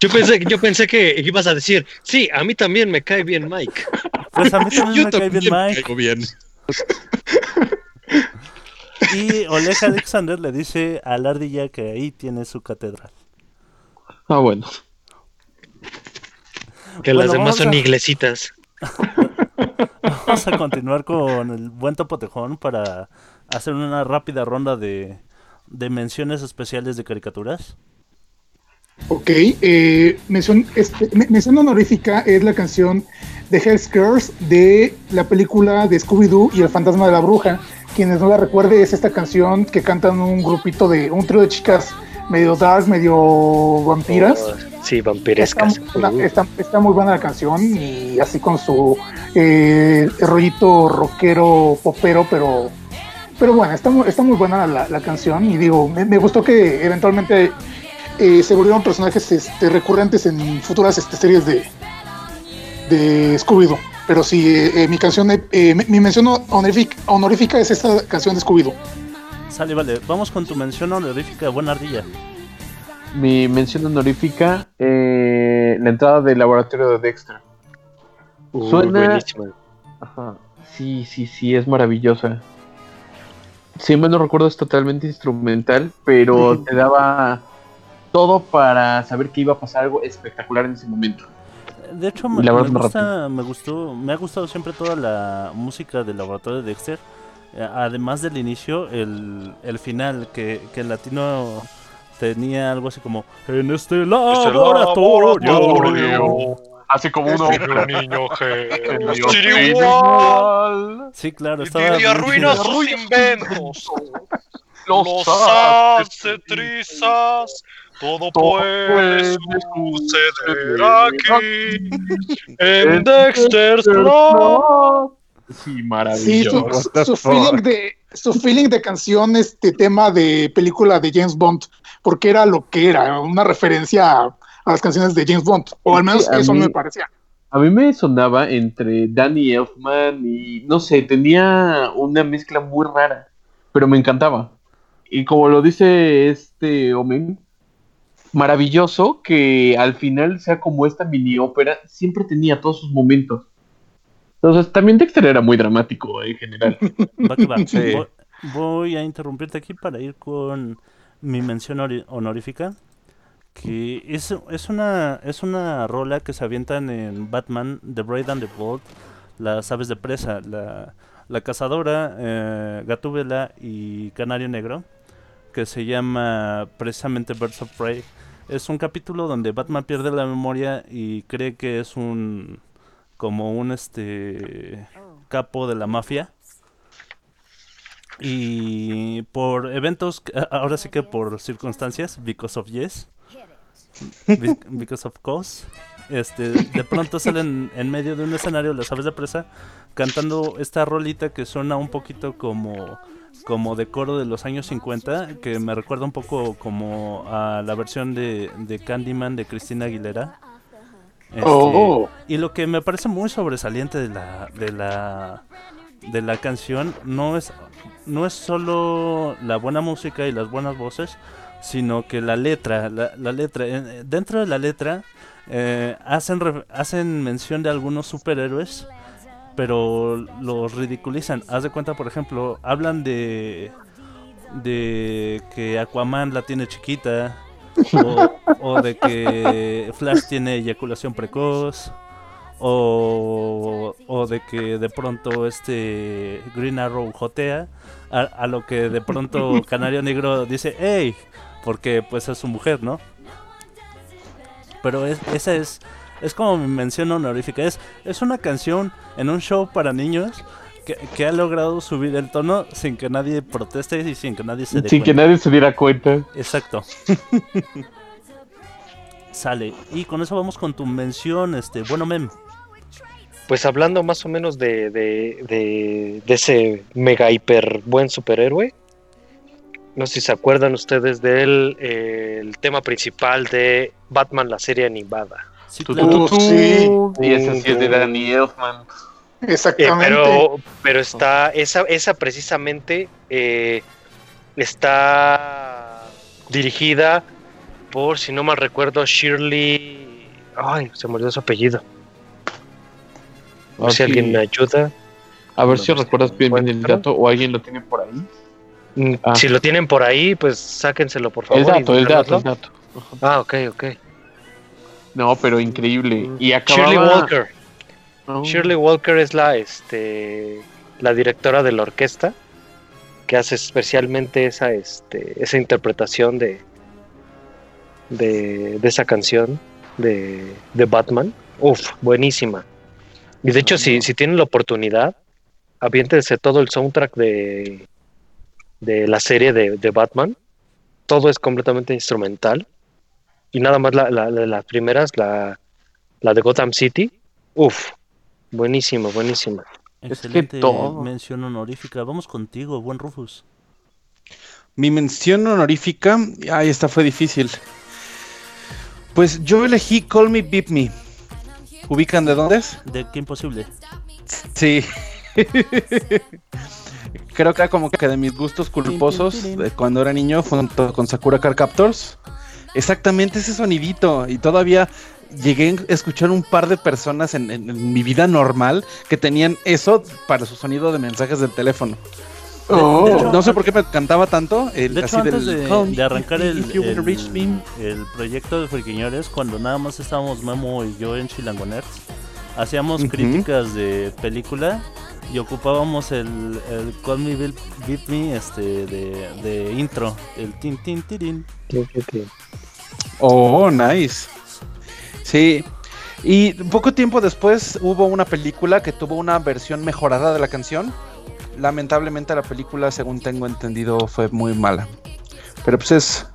yo pensé, yo pensé que ibas a decir, sí, a mí también me cae bien Mike. Pues a mí también Yo me cae bien también me Mike. caigo bien. Y Oleg Alexander le dice a la ardilla que ahí tiene su catedral. Ah, bueno. Que Bueno, las demás son a- iglesitas. <laughs> Vamos a continuar con el buen topotejón para hacer una rápida ronda de, de menciones especiales de caricaturas. Ok, eh, mención, este, me- mención honorífica es la canción de Hell's Curse de la película de Scooby-Doo y el fantasma de la bruja. Quienes no la recuerden, es esta canción que cantan un grupito de un trío de chicas medio dark, medio vampiras. Oh, sí, Está, vampirescas. está- está muy buena la canción y así con su eh, rollito rockero, popero, pero pero bueno, está, muy- está muy buena la, la canción y digo, me, me gustó que eventualmente eh, se volvieron personajes este, recurrentes en futuras este, series de, de Scooby-Doo. Pero sí, eh, eh, mi canción, eh, eh, mi, mi mención honorífica, honorífica es esta canción de Scooby-Doo. Sale, vale. Vamos con tu mención honorífica de Buena Ardilla. Mi mención honorífica, eh, la entrada del laboratorio de Dexter. Suena-. Ajá. Sí, sí, sí, es maravillosa. Si mal no recuerdo, es totalmente instrumental, pero te daba todo para saber que iba a pasar algo espectacular en ese momento. De hecho, me, la me verdad me gusta, me gustó, me ha gustado siempre toda la música del laboratorio de Dexter. eh, además del inicio, el, el final, que, que en latino tenía algo así como en este laboratorio. Así como uno. un niño <laughs> sí, igual. Sí, claro, Y estaba muy arruina sus inventos. <laughs> Los Los hace trizas. Todo Todo puede suceder aquí. <laughs> En Dexter's Lab. Sí, Sí, maravilloso. su, What su- su feeling de su feeling de canción, este tema de película de James Bond, porque era lo que era, una referencia a, las canciones de James Bond, o al menos Sí, eso mí- me parecía. A mí me sonaba entre Danny Elfman y no sé, tenía una mezcla muy rara, pero me encantaba. Y como lo dice este Omen, maravilloso que al final sea como esta mini ópera, siempre tenía todos sus momentos. Entonces, también Dexter era muy dramático en general. Va que va. <laughs> Sí. Voy, voy a interrumpirte aquí para ir con mi mención honorífica. Que es, es, una, es una rola que se avientan en Batman, The Brave and the Bold, las aves de presa, la, la cazadora, eh, Gatúbela y Canario Negro, que se llama precisamente Birds of Prey. Es un capítulo donde Batman pierde la memoria y cree que es un como un este capo de la mafia y por eventos ahora sí que por circunstancias because of yes because of cause este de pronto salen en medio de un escenario las aves de presa cantando esta rolita que suena un poquito como como de coro de los años 50 que me recuerda un poco como a la versión de, de Candyman de Cristina Aguilera Este, Oh. y lo que me parece muy sobresaliente de la de la de la canción no es no es solo la buena música y las buenas voces, sino que la letra, la, la letra eh, dentro de la letra eh, hacen re- hacen mención de algunos superhéroes, pero los ridiculizan. Haz de cuenta, por ejemplo, hablan de de que Aquaman la tiene chiquita o, o de que Flash tiene eyaculación precoz o, o de que de pronto este Green Arrow jotea a, a lo que de pronto <laughs> Canario Negro dice hey porque pues es su mujer no pero es, esa es es como mi mención honorífica es es una canción en un show para niños que, que ha logrado subir el tono sin que nadie proteste y sin que nadie se dé Sin que nadie se diera cuenta. Exacto. <laughs> Sale. Y con eso vamos con tu mención, este, bueno, mem. Pues hablando más o menos de, de, de, de ese mega hiper buen superhéroe. No sé si se acuerdan ustedes del eh, el tema principal de Batman, la serie animada. Sí, claro. sí. Y ese sí es de Danny Elfman. Eh, Exactamente. pero, pero está, esa, esa precisamente eh, está dirigida por, si no mal recuerdo, Shirley. Ay, se me olvidó su apellido. A ver si alguien sí. me ayuda. A ver No, si pues, recuerdas bien, bien el dato o alguien lo tiene por ahí. Ah. Si lo tienen por ahí, pues sáquenselo, por favor. El dato, el dato, díganoslo. el dato. Ah, ok, ok. No, pero increíble. Y Shirley acababa... Walker. Oh. Shirley Walker es la, este, la directora de la orquesta que hace especialmente esa, este, esa interpretación de, de, de esa canción de, de Batman. Uf, buenísima. Y de hecho, si, si tienen la oportunidad, aviéntense todo el soundtrack de, de la serie de, de Batman. Todo es completamente instrumental. Y nada más la, la- la- las primeras, la, la de Gotham City. Uf, buenísima, buenísima. Es que Excelente todo. mención honorífica. Vamos contigo, buen Rufus. Mi mención honorífica, ay, esta fue difícil. Pues yo elegí Call Me Beep Me. ¿Ubican de dónde es? De qué imposible. Sí. <laughs> Creo que era como que de mis gustos culposos de cuando era niño junto con Sakura Car Captors. Exactamente ese sonidito. Y todavía llegué a escuchar un par de personas en, en- en mi vida normal que tenían eso para su sonido de mensajes del teléfono. Oh. de hecho, No sé por qué me cantaba tanto. El, De hecho, así antes del, de, "Call me de arrancar el, el- reach me". el proyecto de Friquiñores, cuando nada más estábamos Memo y yo en Chilangoners, hacíamos críticas de película y ocupábamos el, el Call Me Beat Me este, de, de intro, el tin tin tirin. Oh, nice. Sí. Y poco tiempo después hubo una película que tuvo una versión mejorada de la canción. Lamentablemente la película, según tengo entendido, fue muy mala. Pero pues es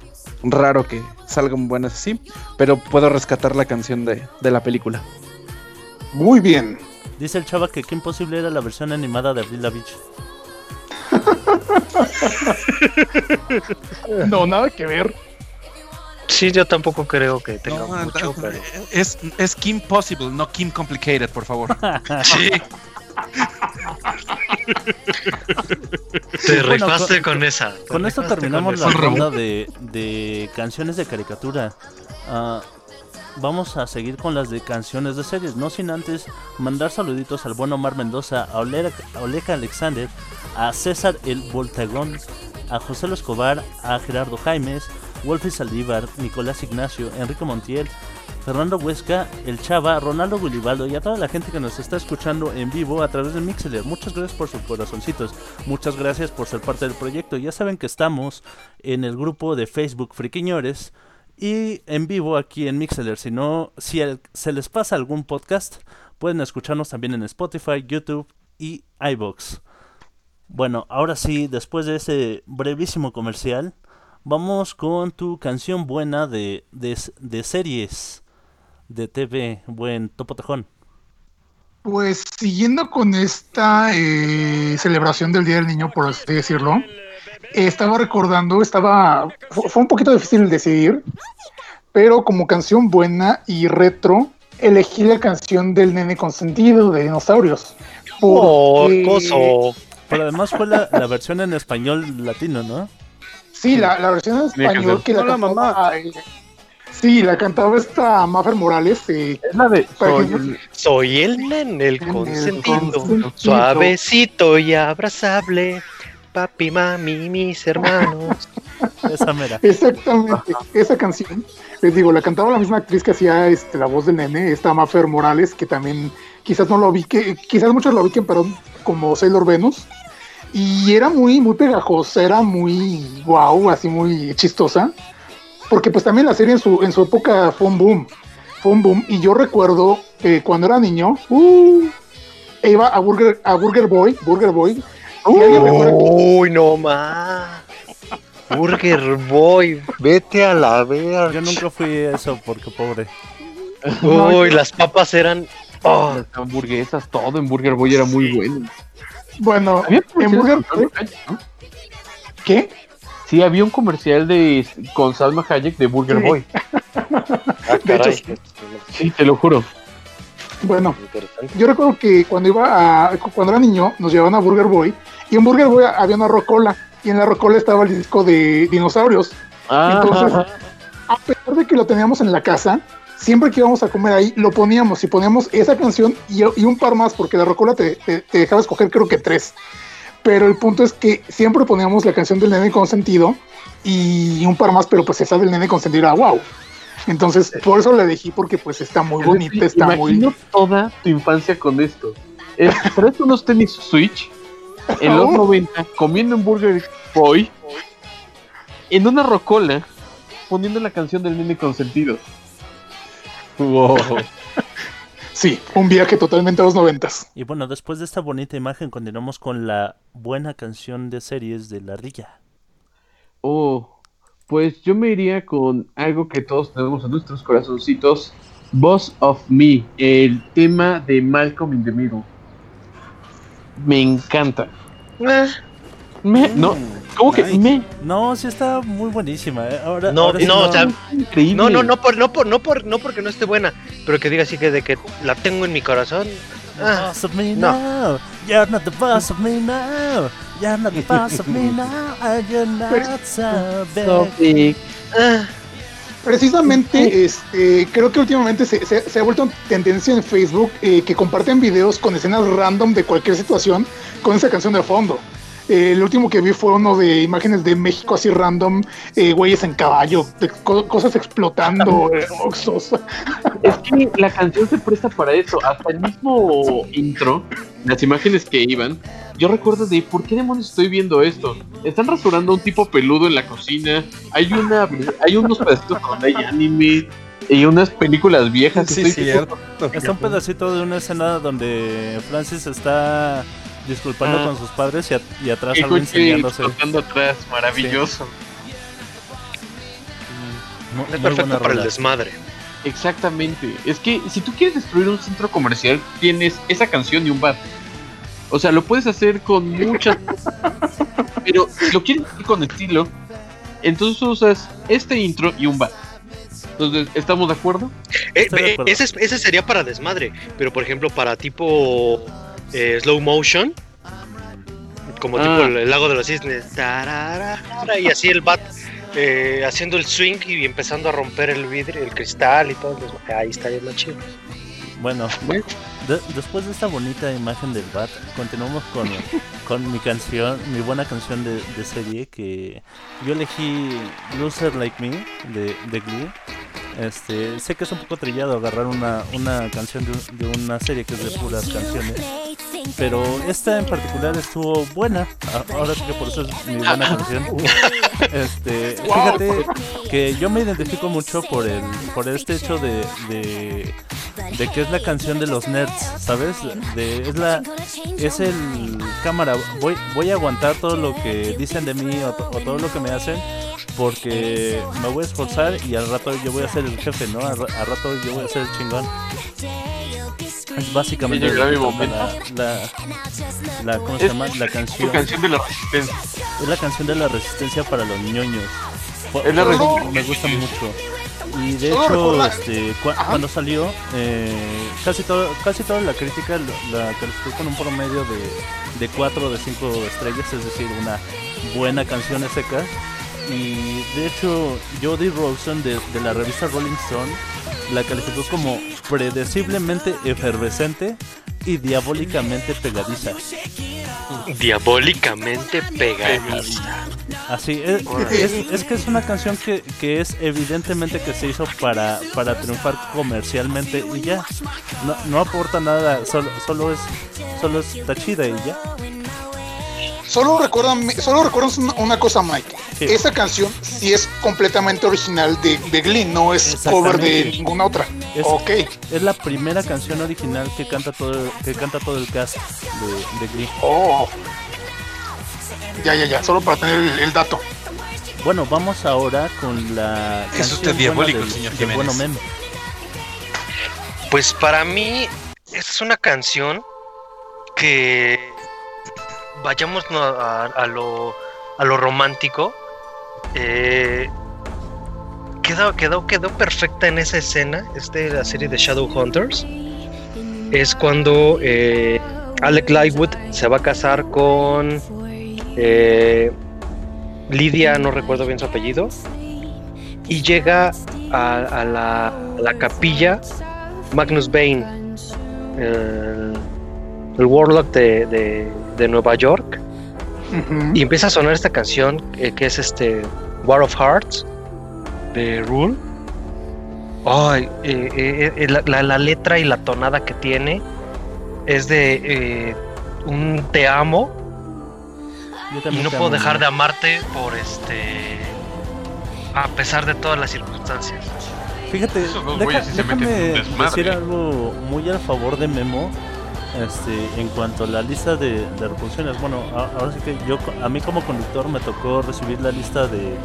raro que salgan buenas así. Pero puedo rescatar la canción de, de la película. Muy bien. Dice el chava que qué imposible era la versión animada de Avril Lavigne. <laughs> No, nada que ver. Sí, yo tampoco creo que tenga No, mucho, no, pero... es, es Kim Possible, no Kim Complicated, por favor. <laughs> Sí. Te bueno, rifaste con, esa. Con esto terminamos con la ronda de, de canciones de caricatura. Ah, vamos a seguir con las de canciones de series, no sin antes mandar saluditos al buen Omar Mendoza, a Oleca Alexander, a César el Voltagón, a José Lo Escobar, a Gerardo Jaimes, Wolfie Saldívar, Nicolás Ignacio, Enrique Montiel, Fernando Huesca, El Chava, Ronaldo Gulibaldo y a toda la gente que nos está escuchando en vivo a través de Mixler. Muchas gracias por sus corazoncitos. Muchas gracias por ser parte del proyecto. Ya saben que estamos en el grupo de Facebook Friquiñores y en vivo aquí en Mixler. Si no, si se les pasa algún podcast, pueden escucharnos también en Spotify, YouTube y iBox. Bueno, ahora sí, después de ese brevísimo comercial, vamos con tu canción buena de, de, series de TV, buen Topo Tejón. Pues siguiendo con esta eh, celebración del Día del Niño, por así decirlo, estaba recordando, estaba, fu- fue un poquito difícil decidir, pero como canción buena y retro, elegí la canción del nene consentido de dinosaurios. Oh, porque- coso. Pero además fue la, la versión en español latino, ¿no? Sí, la, la versión en español que la Hola, cantaba, eh, sí, la cantaba esta Maffer Morales. eh, Es la de. Para soy el- Soy el nene, el El consentido. consentido. Suavecito y abrazable. Papi, mami, mis hermanos. <laughs> Esa mera. Exactamente, esa canción. Les digo, la cantaba la misma actriz que hacía este, la voz del nene, esta Maffer Morales, que también quizás no lo vi, que quizás muchos lo ubiquen, pero como Sailor Venus. Y era muy, muy pegajosa, era muy wow, así muy chistosa. Porque pues también la serie en su, en su época fue un boom. Fue un boom. Y yo recuerdo que cuando era niño, uh, iba a Burger, a Burger Boy, Burger Boy. Uy, no más. Burger Boy, vete a la ver. Yo nunca fui eso porque pobre. Uy, las papas eran. oh, Las hamburguesas, todo en Burger Boy era muy bueno. Bueno, en Burger Boy. ¿qué? Sí, había un comercial de con Salma Hayek de Burger Sí. Boy. ah, <laughs> De hecho, sí. Sí, te lo juro. Bueno, yo recuerdo que cuando iba a, cuando era niño, nos llevaban a Burger Boy y en Burger Boy había una rocola y en la rocola estaba el disco de dinosaurios. Ah, Entonces, a pesar de que lo teníamos en la casa, siempre que íbamos a comer ahí, lo poníamos y poníamos esa canción y, y un par más, porque la rocola te, te- te dejaba escoger creo que tres. Pero el punto es que siempre poníamos la canción del nene consentido y un par más, pero pues esa del nene consentido era wow. Entonces, por eso la elegí, porque pues está muy bonita, está muy... Imagino toda tu infancia con esto. Es, traes unos tenis Switch en los Oh. 90, comiendo un Burger Boy, en una rocola, poniendo la canción del nene consentido. Wow. <laughs> Sí, un viaje totalmente a los noventas. Y bueno, después de esta bonita imagen, continuamos con la buena canción de series de La Rilla. Oh, pues yo me iría con algo que todos tenemos en nuestros corazoncitos. Boss of Me, el tema de Malcolm in the Middle. Me encanta. Eh, Me, no, ¿cómo que Nice. me? No, sí está muy buenísima. ¿eh? Ahora, No, ahora sí no, o sea, Increíble. no, no, no por, no por, no por, no porque no esté buena, pero que diga así que de que la tengo en mi corazón. Ah, Boss of me no. now. You're not the boss of me now. You're not the boss of me now. And you're not so big. ah, Precisamente, este, creo que últimamente se, se- se ha vuelto tendencia en Facebook eh, que comparten videos con escenas random de cualquier situación con esa canción de fondo. Eh, el último que vi fue uno de imágenes de México así random, eh, güeyes en caballo, de co- cosas explotando, <laughs> eh, oxos. Es que la canción se presta para eso. Hasta el mismo intro, las imágenes que iban, yo recuerdo de ¿por qué demonios estoy viendo esto? Están rasurando a un tipo peludo en la cocina. Hay una, hay unos pedacitos donde hay anime y unas películas viejas. Sí, Estoy- cierto. Está un pedacito de una escena donde Francis está disculpando Ah. con sus padres y, a- y atrás El algo enseñándose. atrás, maravilloso. Es muy perfecto buena para el desmadre. Exactamente. Es que si tú quieres destruir un centro comercial, tienes esa canción y un bar. O sea, lo puedes hacer con muchas. <laughs> pero si lo quieres hacer con estilo, entonces usas este intro y un bar. Entonces, ¿estamos de acuerdo? Eh, de acuerdo. ese, es- ese sería para desmadre, pero por ejemplo para tipo eh, slow motion, como Ah. tipo el, el lago de los cisnes, y así el bat eh, haciendo el swing y empezando a romper el vidrio, el cristal y todo, pues, ahí estaría más chido. Bueno, de- después de esta bonita imagen del Bat, continuamos con, <laughs> con mi canción, mi buena canción de, de serie que yo elegí Loser Like Me de, de Glee. Este, sé que es un poco trillado agarrar una, una canción de, de una serie que es de puras canciones, pero esta en particular estuvo buena. Ahora sí que por eso es mi buena canción. <laughs> Este, fíjate que yo me identifico mucho por el, por este hecho de, de, de que es la canción de los nerds, ¿sabes? De, es la, es el cámara. Voy, voy a aguantar todo lo que dicen de mí o todo lo que me hacen. Porque me voy a esforzar y al rato yo voy a ser el jefe, ¿no? Al, ra- al rato yo voy a ser el chingón. Es básicamente la, la, la- ¿cómo se llama? La canción. canción de la resistencia. Es la canción de la resistencia para los ñoños. Es la. Me gusta mucho. Y de hecho, este, Ajá. cuando salió, eh, casi todo, casi toda la crítica la calificó con un promedio de, de 4 o de 5 estrellas, es decir, una buena canción a secas. Y de hecho, Jody Rosen de, de la revista Rolling Stone la calificó como predeciblemente efervescente y diabólicamente pegadiza. Diabólicamente pegadiza. Así es, es, es que es una canción que, que es evidentemente que se hizo para, para triunfar comercialmente y ya. No, no aporta nada, solo, solo es solo está chida y ya. Solo recuerdan, solo recuerdan una, una cosa, Mike. Sí. Esa canción sí es completamente original de, de Glee, no es cover de ninguna otra. Es- Ok. Es la primera canción original que canta todo que canta todo el cast de, de Glee. Oh. Ya, ya, ya, solo para tener el, el dato. Bueno, vamos ahora con la Es usted diabólico, del- señor Jiménez. bueno Mem. Pues para mí, esta es una canción que vayamos a, lo, a lo romántico. eh, quedó, quedó, quedó perfecta en esa escena. Es de la serie de Shadowhunters. Es cuando eh, Alec Lightwood se va a casar con eh, Lidia, no recuerdo bien su apellido. Y llega a, a la, a la capilla Magnus Bane, el, el Warlock de- de Nueva York, y empieza a sonar esta canción eh, que es este War of Hearts de Rule. Ay, eh, eh, eh, la, la- la letra y la tonada que tiene es de eh, un te amo Yo y también no te puedo amo, dejar de amarte por este a pesar de todas las circunstancias. Fíjate, Esos dos deja- déjame decir algo muy a favor de Memo. Este, en cuanto a la lista de, de reproducciones, bueno, a- ahora sí que yo, a mí como conductor me tocó recibir la lista de,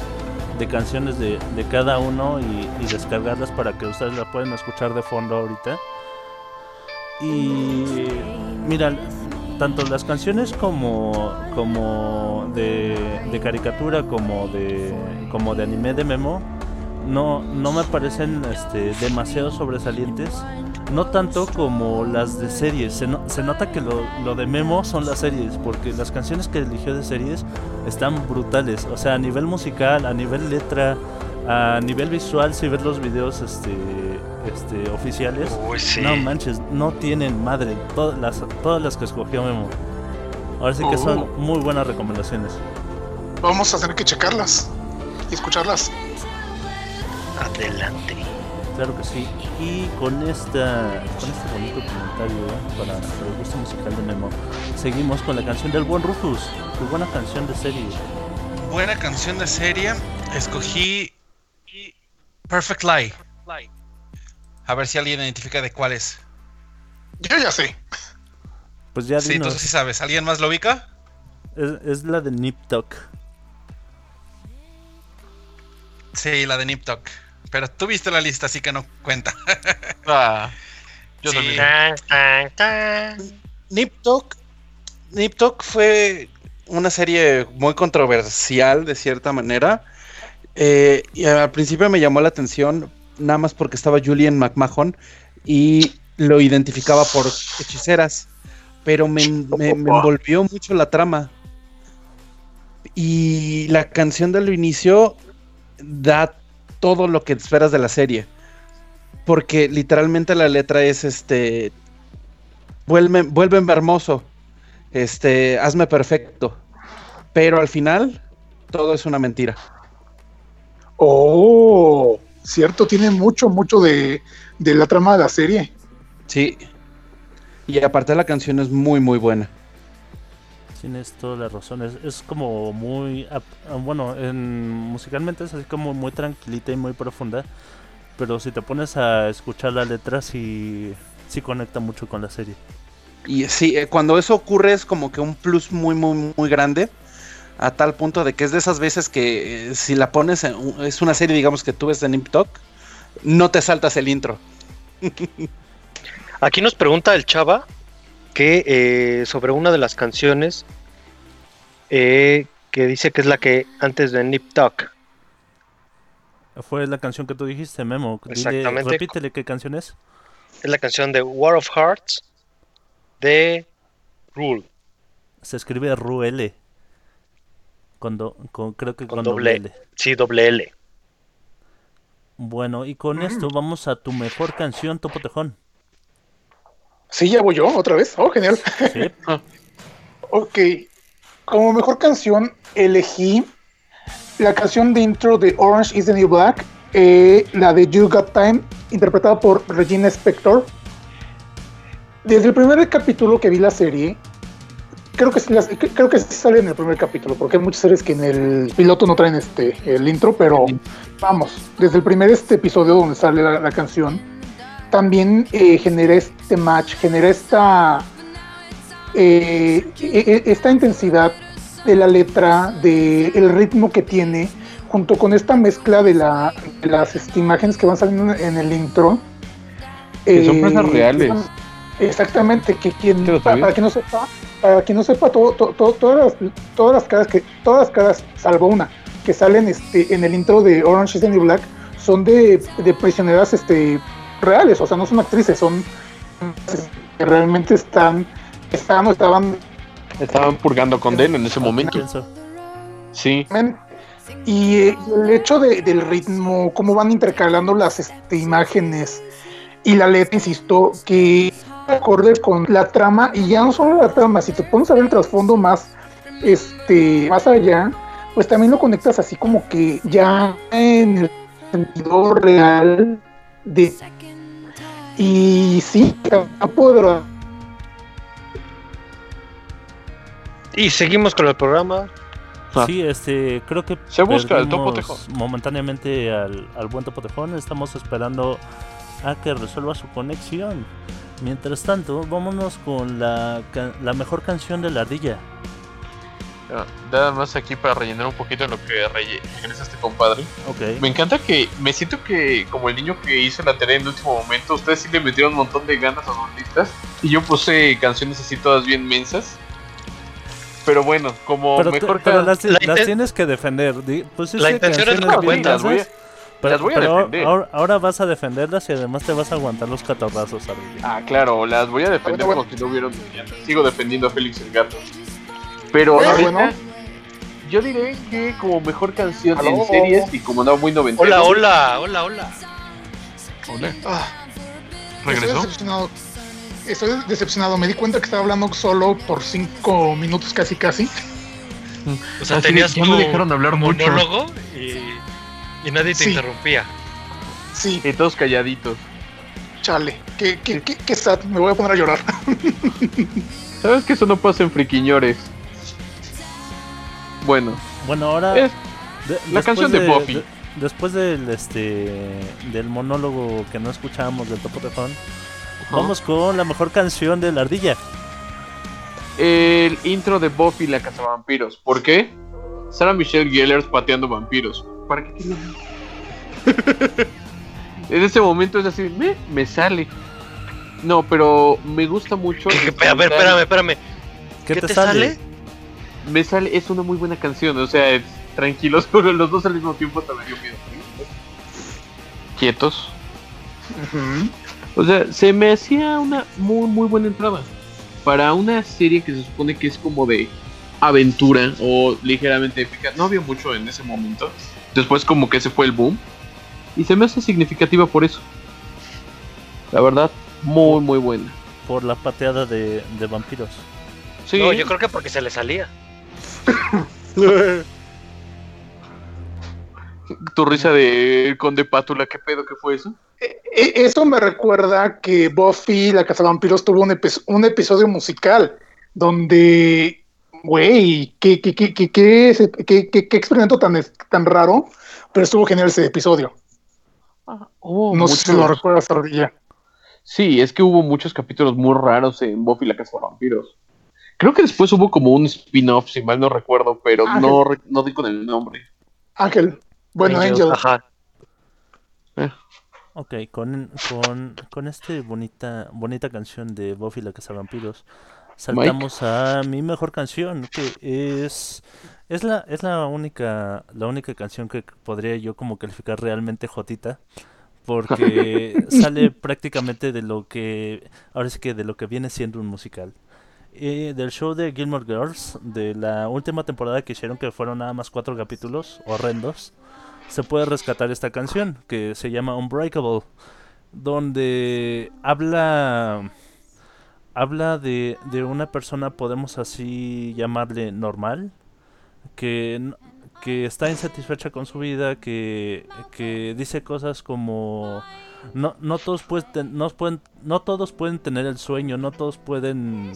canciones de, cada uno y, y descargarlas para que ustedes la puedan escuchar de fondo ahorita. Y mira, tanto las canciones como, como de, de caricatura como de, como de anime de Memo no, no me parecen este, demasiado sobresalientes. No tanto como las de series. Se, no- se nota que lo, lo de Memo son las series, porque las canciones que eligió de series están brutales. O sea, a nivel musical, a nivel letra, a nivel visual, si ves los videos este, este, oficiales, Uy, sí. no manches, no tienen madre. Todas las, todas las que escogió Memo. Ahora sí que son Oh. muy buenas recomendaciones. Vamos a tener que checarlas y escucharlas. Adelante. Claro que sí. Y con esta con este bonito comentario ¿eh? para, para el gusto musical de Memo, seguimos con la canción del buen Rufus. Tu buena canción de serie. Buena canción de serie. Escogí Perfect Lie. A ver si alguien identifica de cuál es. Yo ya sé. Pues ya Sí, dinos, tú sí sabes. ¿Alguien más lo ubica? es, es la de Nip Tuck. Sí, la de Nip Tuck. Pero tú viste la lista, así que no cuenta. <laughs> Ah, yo Sí. también. Tan, tan, tan. Nip Tuck, Nip Tuck fue una serie muy controversial de cierta manera. Eh, y al principio me llamó la atención nada más porque estaba Julian McMahon y lo identificaba por hechiceras, pero me, me- me envolvió mucho la trama. Y la canción del inicio da todo lo que esperas de la serie. Porque literalmente la letra es este vuelve, vuélveme hermoso, este, hazme perfecto. Pero al final, todo es una mentira. Oh, cierto, tiene mucho, mucho de, de la trama de la serie. Sí. Y aparte la canción es muy, muy buena. Tienes toda la razón. Es, es como muy. ah, Bueno, en, musicalmente es así como muy tranquilita y muy profunda. Pero si te pones a escuchar la letra, sí, sí conecta mucho con la serie. Y sí, eh, cuando eso ocurre es como que un plus muy, muy, muy grande. A tal punto de que es de esas veces que eh, si la pones, en es una serie, digamos, que tú ves en Nip Tuck, no te saltas el intro. <laughs> Aquí nos pregunta el Chava que eh, sobre una de las canciones eh, que dice que es la que antes de Nip Tuck. Fue la canción que tú dijiste, Memo. Dile- Exactamente. repítele qué canción es. Es la canción de War of Hearts de Rule. Se escribe RUL. Con do- con, creo que Con con, doble doble L. Sí, doble L. Bueno, y con esto vamos a tu mejor canción, Topo Tejón. Sí, ya voy yo, otra vez. Oh, genial. Sí. <laughs> Ok. Como mejor canción elegí la canción de intro de Orange is the New Black, eh, la de You Got Time, interpretada por Regina Spector. Desde el primer capítulo que vi la serie, creo que, sí las- cre- creo que sale en el primer capítulo, porque hay muchas series que en el piloto no traen este el intro, pero vamos, desde el primer este episodio donde sale la, la canción, también eh, genera este match, genera esta eh, e- e- esta intensidad de la letra, del ritmo que tiene, junto con esta mezcla de, la, de las este, imágenes que van saliendo en, el intro. Que son eh, cosas reales. Exactamente, que quien, ¿Sí lo para, para quien no sepa, para quien no sepa, todo, todo- todo- todas, las, todas las caras que, todas las caras, salvo una, que salen este, en el intro de Orange is the New Black, son de, de prisioneras este, reales, o sea, no son actrices, son que realmente están, están o estaban Estaban purgando condena en ese momento. Sí. Men, Y eh, el hecho de- del ritmo, cómo van intercalando las este, imágenes y la letra, insisto, que acorde con la trama, y ya no solo la trama, si te pones a ver el trasfondo más, este, más allá, pues también lo conectas así como que ya en el sentido real de... Y sí, está poderoso. Y seguimos con el programa. Ah. Sí, este, creo que Se busca el Topo Tejón. momentáneamente al, al buen Topo Tejón. Estamos esperando a que resuelva su conexión. Mientras tanto, vámonos con la, la mejor canción de la ardilla. Nada más aquí para rellenar un poquito lo que regresa este compadre. Ok. Me encanta que me siento que como el niño que hizo la tarea en el último momento, ustedes sí le metieron un montón de ganas a sus listas y yo puse canciones así todas bien mensas. Pero bueno, como Pero, te- mejor pero can- las, La las inten- tienes que defender. Pues La intención es las voy a- mensas, pero- las voy a pero defender. Ahora, ahora vas a defenderlas y además te vas a aguantar los catorrazos, ardilla. Ah, claro, las voy a defender como si no hubieran. Sigo defendiendo a Félix el gato. Pero Bueno, ahorita, bueno. yo diré que como mejor canción Aló. en series y como andaba muy noventero. Hola, hola, hola, hola. Hola. Ah, ¿Regresó? estoy decepcionado. estoy decepcionado. Me di cuenta que estaba hablando solo por cinco minutos casi casi. O sea, Así de, tenías tu me dejaron hablar mucho. monólogo y, y nadie te Sí. interrumpía. Sí, Y todos calladitos. chale. Qué, qué, qué, qué sad. Me voy a poner a llorar. <laughs> ¿Sabes que eso no pasa en friquiñores? Bueno, Bueno, ahora. es de- la después canción de Buffy. después del este del monólogo que no escuchábamos del Topo Tejón, vamos con la mejor canción de la ardilla. el intro de Buffy la cazavampiros. ¿Por qué? Sarah Michelle Gellar pateando vampiros. ¿Para qué tiene? <laughs> en ese momento es así, me, me sale. No, pero me gusta mucho. <laughs> A ver, espérame, espérame. ¿Qué, ¿Qué te, te sale? sale? Me sale, es una muy buena canción. O sea, es tranquilos, <laughs> pero los dos al mismo tiempo me dio miedo. Quietos. O sea, se me hacía una muy, muy buena entrada. Para una serie que se supone que es como de aventura o ligeramente épica. No había mucho en ese momento. Después como que ese fue el boom. Y se me hace significativa por eso. La verdad, muy, muy buena. Por la pateada de, de vampiros. Sí, No, yo creo que porque se le salía. Tu risa de Conde Pátula, ¿qué pedo que fue eso? E- Eso me recuerda que Buffy, la Cazavampiros, tuvo un, epi- un episodio musical donde, güey, qué, qué, qué, qué, qué, qué- qué- qué experimento tan, raro, pero estuvo genial ese episodio. Oh, No sé si lo recuerdas, Ardilla. Sí, es que hubo muchos capítulos muy raros en Buffy la Casa de Vampiros. Creo que después hubo como un spin-off, si mal no recuerdo, pero no, re- no di con el nombre. Ángel, bueno, Angel, Angel. Ajá. Ok, con, con, con esta bonita, bonita canción de Buffy la Cazavampiros, saltamos a mi mejor canción, que es, es la, es la única, la única canción que podría yo como calificar realmente jotita, porque <laughs> sale prácticamente de lo que, ahora sí que de lo que viene siendo un musical. Eh, del show de Gilmore Girls, de la última temporada que hicieron, que fueron nada más cuatro capítulos horrendos, se puede rescatar esta canción que se llama Unbreakable, donde habla habla de, de una persona, podemos así llamarle normal, que, que está insatisfecha con su vida, que, que dice cosas como no, no todos pueden, no pueden no todos pueden tener el sueño, no todos pueden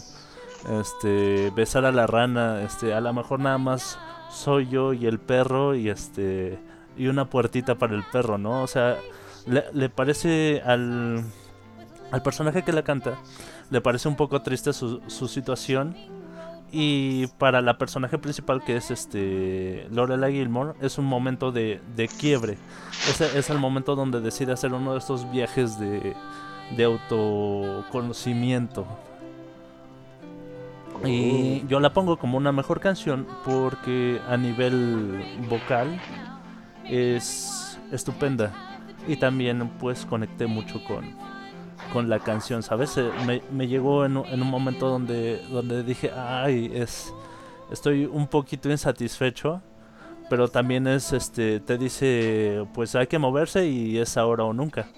este besar a la rana, este a lo mejor nada más soy yo y el perro y este y una puertita para el perro, ¿no? O sea, le, le parece al, al personaje que la canta, le parece un poco triste su, su situación. Y para la personaje principal, que es este Lorelai Gilmore, es un momento de, de quiebre. Ese es el momento donde decide hacer uno de estos viajes de, de autoconocimiento. Y yo la pongo como una mejor canción porque a nivel vocal es estupenda. Y también pues conecté mucho con, con la canción, ¿sabes? Eh, Me, me llegó en, un- en un momento donde, donde dije, ay, es, estoy un poquito insatisfecho. Pero también es, este, te dice, pues hay que moverse y es ahora o nunca.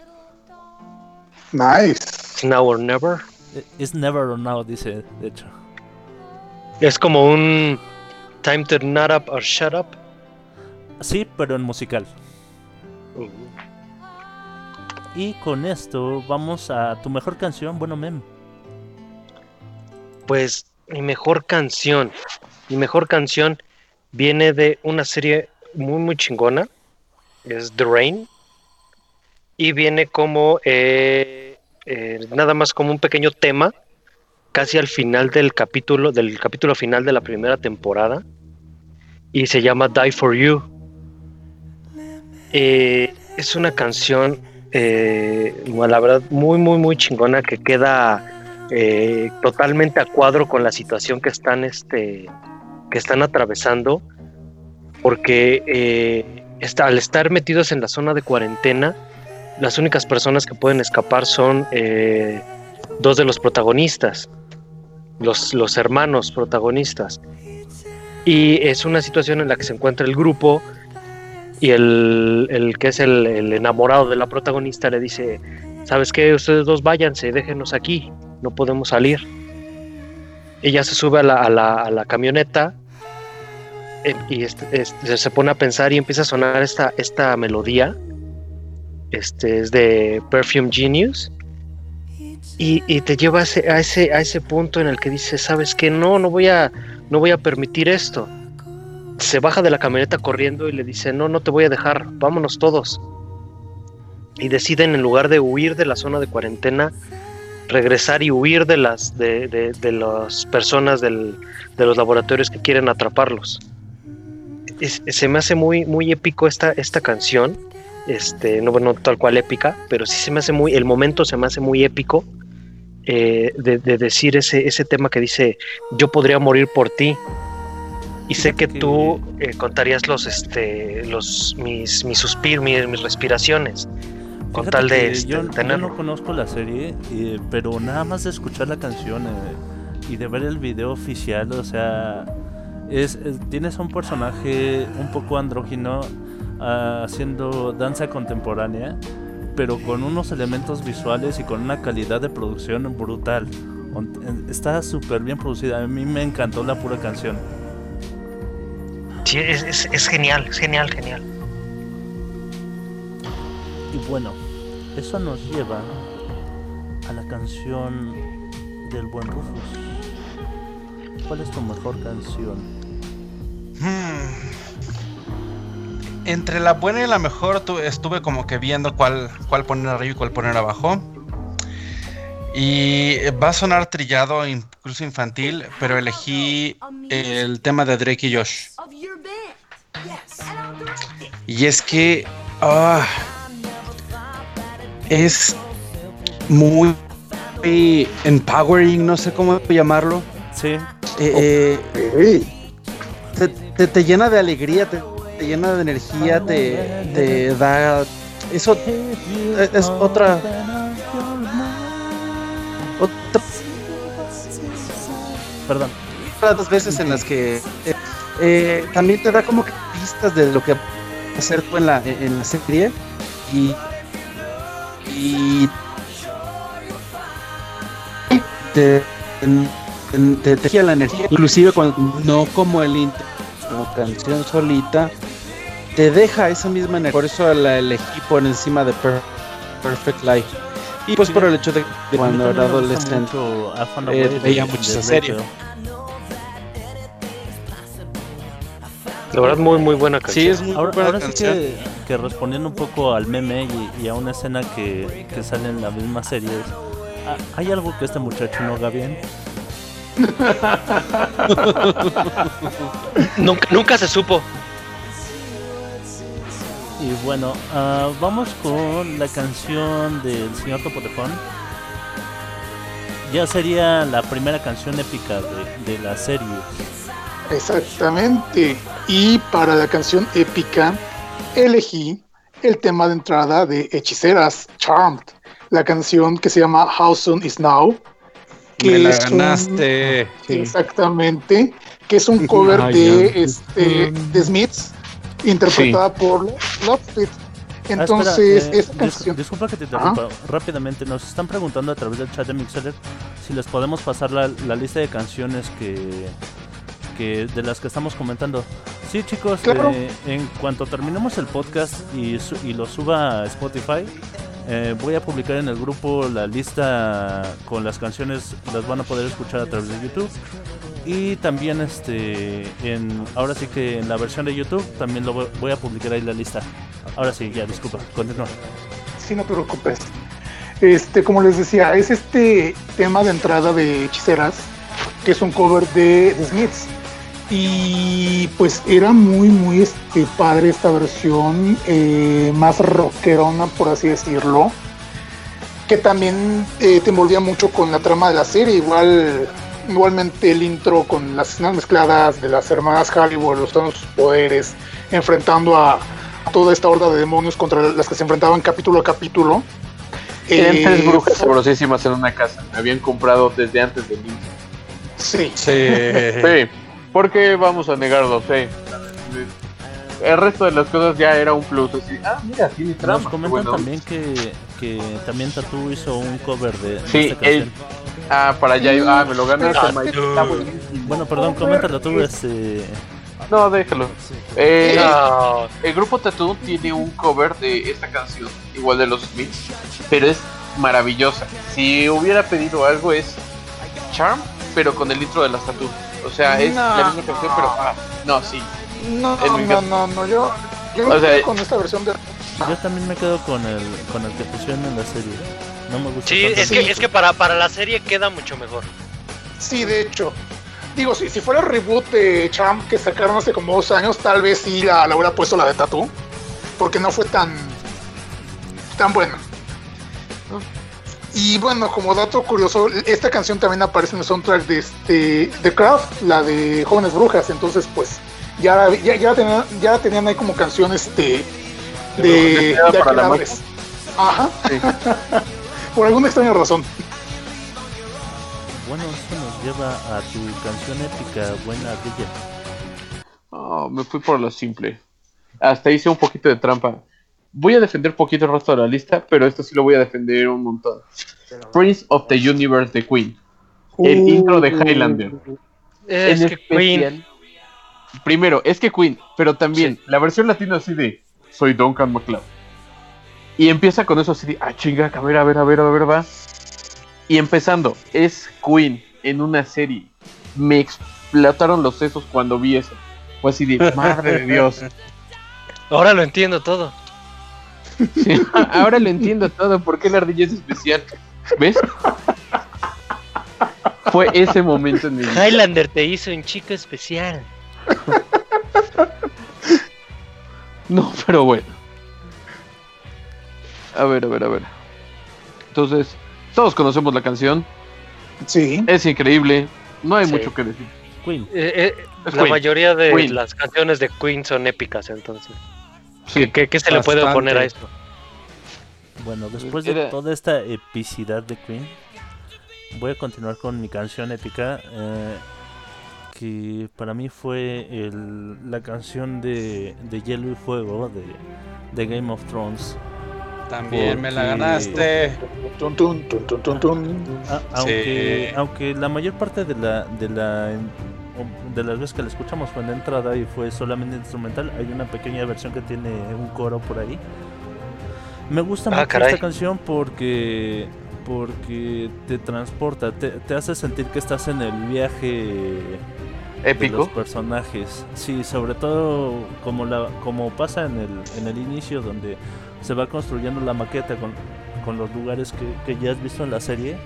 Nice. It's now or never. Eh, It's never or now, dice, de hecho. Es como un time to not up or shut up. Sí, pero en musical. Uh, Y con esto vamos a tu mejor canción, bueno, Mem. Pues mi mejor canción. Mi mejor canción viene de una serie muy muy chingona. Es The Rain. Y viene como eh, eh, nada más como un pequeño tema. Casi al final del capítulo, del capítulo final de la primera temporada. Y se llama Die for You. Eh, es una canción, eh, la verdad, muy, muy, muy chingona que queda eh, totalmente a cuadro con la situación que están, este, que están atravesando, porque eh, está- al estar metidos en la zona de cuarentena, las únicas personas que pueden escapar son dos de los protagonistas, los, los hermanos protagonistas. Y es una situación en la que se encuentra el grupo y el, el que es el, el enamorado de la protagonista le dice, ¿sabes qué? Ustedes dos váyanse, déjenos aquí. no podemos salir. Ella se sube a la, a la, a la camioneta eh, y este- este, se pone a pensar y empieza a sonar esta, esta melodía. Este es de Perfume Genius. Y, te lleva a ese, a, ese, a ese punto en el que dices, ¿sabes qué? No, no voy a, no voy a permitir esto. Se baja de la camioneta corriendo y le dice, no, no te voy a dejar, vámonos todos. Y deciden, en lugar de huir de la zona de cuarentena, regresar y huir de las, de, de- de las personas del- de los laboratorios que quieren atraparlos. Se me hace muy, muy épico esta, esta canción. Este, no, no tal cual épica, pero sí se me hace muy, el momento se me hace muy épico eh, de, de decir ese, ese tema que dice, yo podría morir por ti. Y sé que tú eh, contarías los, este, los, mis, mis suspiros, mis, mis respiraciones, con Fíjate tal de este, yo, no conozco la serie, eh, pero nada más de escuchar la canción y de ver el video oficial, o sea, es, es- tienes a un personaje un poco andrógino ah, haciendo danza contemporánea, pero con unos elementos visuales y con una calidad de producción brutal. Está súper bien producida, a mí me encantó la pura canción. Sí, es, es- es genial, es genial, genial. Y bueno, eso nos lleva a la canción del buen Rufus. ¿Cuál es tu mejor canción? Hmm. Entre la buena y la mejor tu- estuve como que viendo cuál, cuál poner arriba y cuál poner abajo. Y va a sonar trillado, incluso infantil, pero elegí el tema de Drake y Josh. Y es que ah, es muy empowering, no sé cómo llamarlo. Sí, Eh, eh, te, te- te llena de alegría, te, te llena de energía, te, te da... Eso es, otra... Otra perdón. las veces en las que eh, eh, también te da como que pistas de lo que hacer tú en la, en la serie y, y te, te, te, la energía inclusive cuando no como el intro como canción solita te deja esa misma energía por eso la elegí por encima de Per- Perfect Life y pues por el hecho de que cuando era adolescente eh, veía mucho esa serie. La verdad, muy, muy buena canción. sí es muy Ahora, buena ahora sí canción. que, que respondiendo un poco al meme y, y a una escena que, que sale en la misma serie, es, "Ah, ¿hay algo que este muchacho no haga bien? <laughs> Nunca, nunca se supo. Y bueno, ah, vamos con la canción del señor Topotejón. Ya sería la primera canción épica de, de la serie. Exactamente. Y para la canción épica, elegí el tema de entrada de Hechiceras, Charmed, la canción que se llama How Soon Is Now. Me la es un- ganaste. Exactamente, que es un <laughs> cover Ay, de, este, de Smiths, interpretada por Lovefit. Ah, Entonces, espera, eh, esa dis- canción. disculpa que te interrumpa rápidamente. Nos están preguntando a través del chat de Mixer si les podemos pasar la, la lista de canciones que, que de las que estamos comentando. Sí, chicos, Claro. eh, en cuanto terminemos el podcast y, su- y lo suba a Spotify, eh, voy a publicar en el grupo la lista con las canciones. Las van a poder escuchar a través de YouTube. Y también este en ahora sí que en la versión de YouTube también lo voy- a publicar ahí la lista. Ahora sí, ya, disculpa, continúa. Sí, no te preocupes. Este, como les decía, es este tema de entrada de Hechiceras, que es un cover de The Smiths. Y pues era muy, muy este, padre esta versión, eh, más rockerona, por así decirlo. Que también eh, te envolvía mucho con la trama de la serie. Igual, igualmente el intro con las escenas mezcladas de las hermanas Hollywood, los sus poderes, enfrentando a toda esta horda de demonios contra las que se enfrentaban capítulo a capítulo. Eran Eh, tres brujas sabrosísimas en una casa. Me habían comprado desde antes del inicio. Sí, Sí. <laughs> Sí, porque vamos a negarlo, sí. El resto de las cosas ya era un plus. Así, ah, mira, tiene trama. Nos comentan Bueno, también que, que también Tatu hizo un cover de, Sí, esta el- canción. Ah, para allá. iba. Ah, me lo ganaste, Mike. Está Tattoo. buenísimo. Bueno, perdón, coméntalo tú, este... No, déjalo. Eh, No, El grupo Tattoo tiene un cover de esta canción, igual de los Smiths, pero es maravillosa. Si hubiera pedido algo es Charm, pero con el intro de las Tattoo. O sea, es No. la misma canción, pero ah, no, sí. No, no, no, no, yo, yo O sea, con esta versión de... Yo también me quedo con el, con el que pusieron en la serie. No me gusta sí, tanto es que, es que para, para la serie queda mucho mejor. Sí, de hecho. Digo, si, si fuera el reboot de Champ que sacaron hace como dos años, tal vez sí la, la hubiera puesto la de Tattoo. Porque no fue tan. tan buena. Y bueno, como dato curioso, esta canción también aparece en el soundtrack de este de Craft, la de Jóvenes Brujas. Entonces, pues, ya, ya, ya, tenían, ya tenían ahí como canciones de. de. Destinada de para la. Ajá, Sí. <laughs> por alguna extraña razón. Bueno, esto nos lleva a tu canción épica, Buena Ardilla. Oh, me fui por lo simple. Hasta hice un poquito de trampa. Voy a defender poquito el resto de la lista, pero esto sí lo voy a defender un montón. Prince of the Universe de Queen. El intro de Uh, Highlander. Es En que Queen. Primero, es que Queen, pero también la versión latina así de Soy Duncan MacLeod. Y empieza con eso así de, ah, chinga, a ver, a ver, a ver, a ver, va. Y empezando, es Queen en una serie. Me explotaron los sesos cuando vi eso. Fue así de, madre de Dios. Ahora lo entiendo todo. Sí, <laughs> ahora lo entiendo todo, ¿por qué la ardilla es especial? ¿Ves? Fue ese momento en mi vida. Highlander te hizo un chico especial. <laughs> No, pero bueno. A ver, a ver, a ver. Entonces, todos conocemos la canción. Sí. Es increíble. No hay Sí. mucho que decir. Queen. Eh, eh, la Queen. mayoría de Queen. las canciones de Queen son épicas, entonces. Sí. ¿Qué, qué se le puede oponer a esto? Bueno, después de toda esta epicidad de Queen, voy a continuar con mi canción épica, eh, que para mí fue el- la canción de, de Hielo y Fuego de, de Game of Thrones. También me la ganaste. Tun, tun, tun, tun, tun, tun. A- aunque, Sí. aunque la mayor parte de la, de la de las veces que la escuchamos fue en la entrada y fue solamente instrumental, hay una pequeña versión que tiene un coro por ahí. Me gusta Ah, mucho caray. esta canción porque porque te transporta, te, te hace sentir que estás en el viaje de los personajes. Sí, sobre todo como la como pasa en el, en el inicio donde se va construyendo la maqueta con, con los lugares que, que ya has visto en la serie,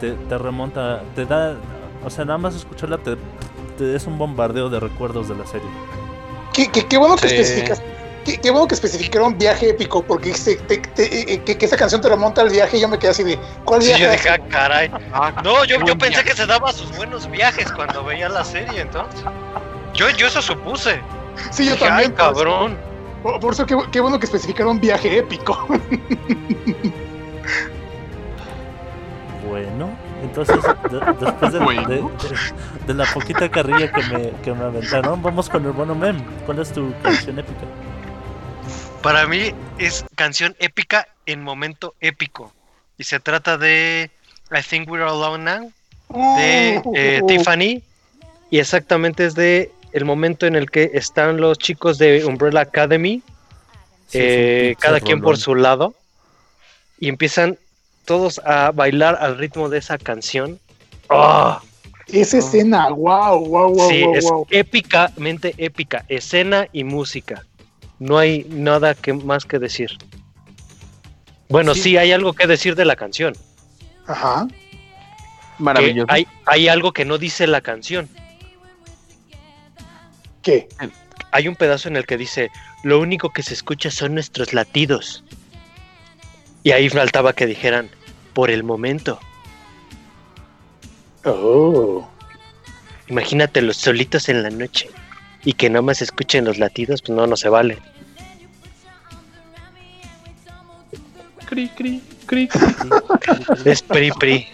te, te remonta, te da, o sea, nada más escucharla te, te es un bombardeo de recuerdos de la serie. Qué, qué- qué bueno que Sí. especificas. Qué, qué bueno que especificaron viaje épico, porque se- te- te- eh, que, que esa canción te remonta al viaje y yo me quedé así de. ¿Cuál Sí, viaje? yo dije, ah, caray. Ah, No, yo, yo pensé viaje. que se daba sus buenos viajes cuando veía la serie, entonces. Yo, yo eso supuse. sí, yo Dije, también. Ay, cabrón. Por, por eso, qué, qué bueno que especificaron viaje épico. Bueno, entonces de- después de, Bueno. de- de- de la poquita carrilla que me, que me aventaron, vamos con el bueno mem. ¿Cuál es tu canción épica? Para mí es canción épica en momento épico. Y se trata de I Think We're Alone Now de eh, Uh, Tiffany. Y exactamente es de el momento en el que están los chicos de Umbrella Academy, Sí, eh, cada quien por su lado, y empiezan todos a bailar al ritmo de esa canción. ¡Ah! Esa escena, wow, wow, wow, sí, wow, es wow. épicamente épica, escena y música. No hay nada que más que decir. Bueno, sí. Sí. hay algo que decir de la canción. Ajá. Maravilloso. hay, hay algo que no dice la canción. ¿Qué? Hay un pedazo en el que dice, lo único que se escucha son nuestros latidos. Y ahí faltaba que dijeran, por el momento. Oh. Imagínate los solitos en la noche y que no más escuchen los latidos, pues no, no se vale. Cri, cri, cri, Es pri pri.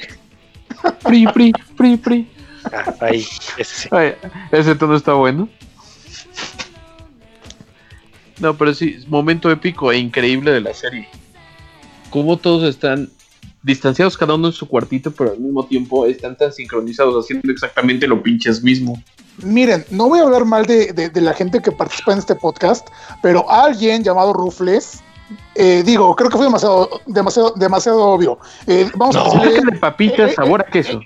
pri, pri, pri, pri. Ah, ahí, ese sí. Ay, ese tono está bueno. No, pero sí, momento épico e increíble de la serie. Cómo todos están distanciados cada uno en su cuartito, pero al mismo tiempo están tan sincronizados haciendo exactamente lo pinches mismo. Miren, no voy a hablar mal de, de- de la gente que participa en este podcast, pero alguien llamado Rufles, eh, digo, creo que fue demasiado, demasiado, demasiado obvio. Eh, vamos a decirle, Saca de papitas, eh, sabor a queso.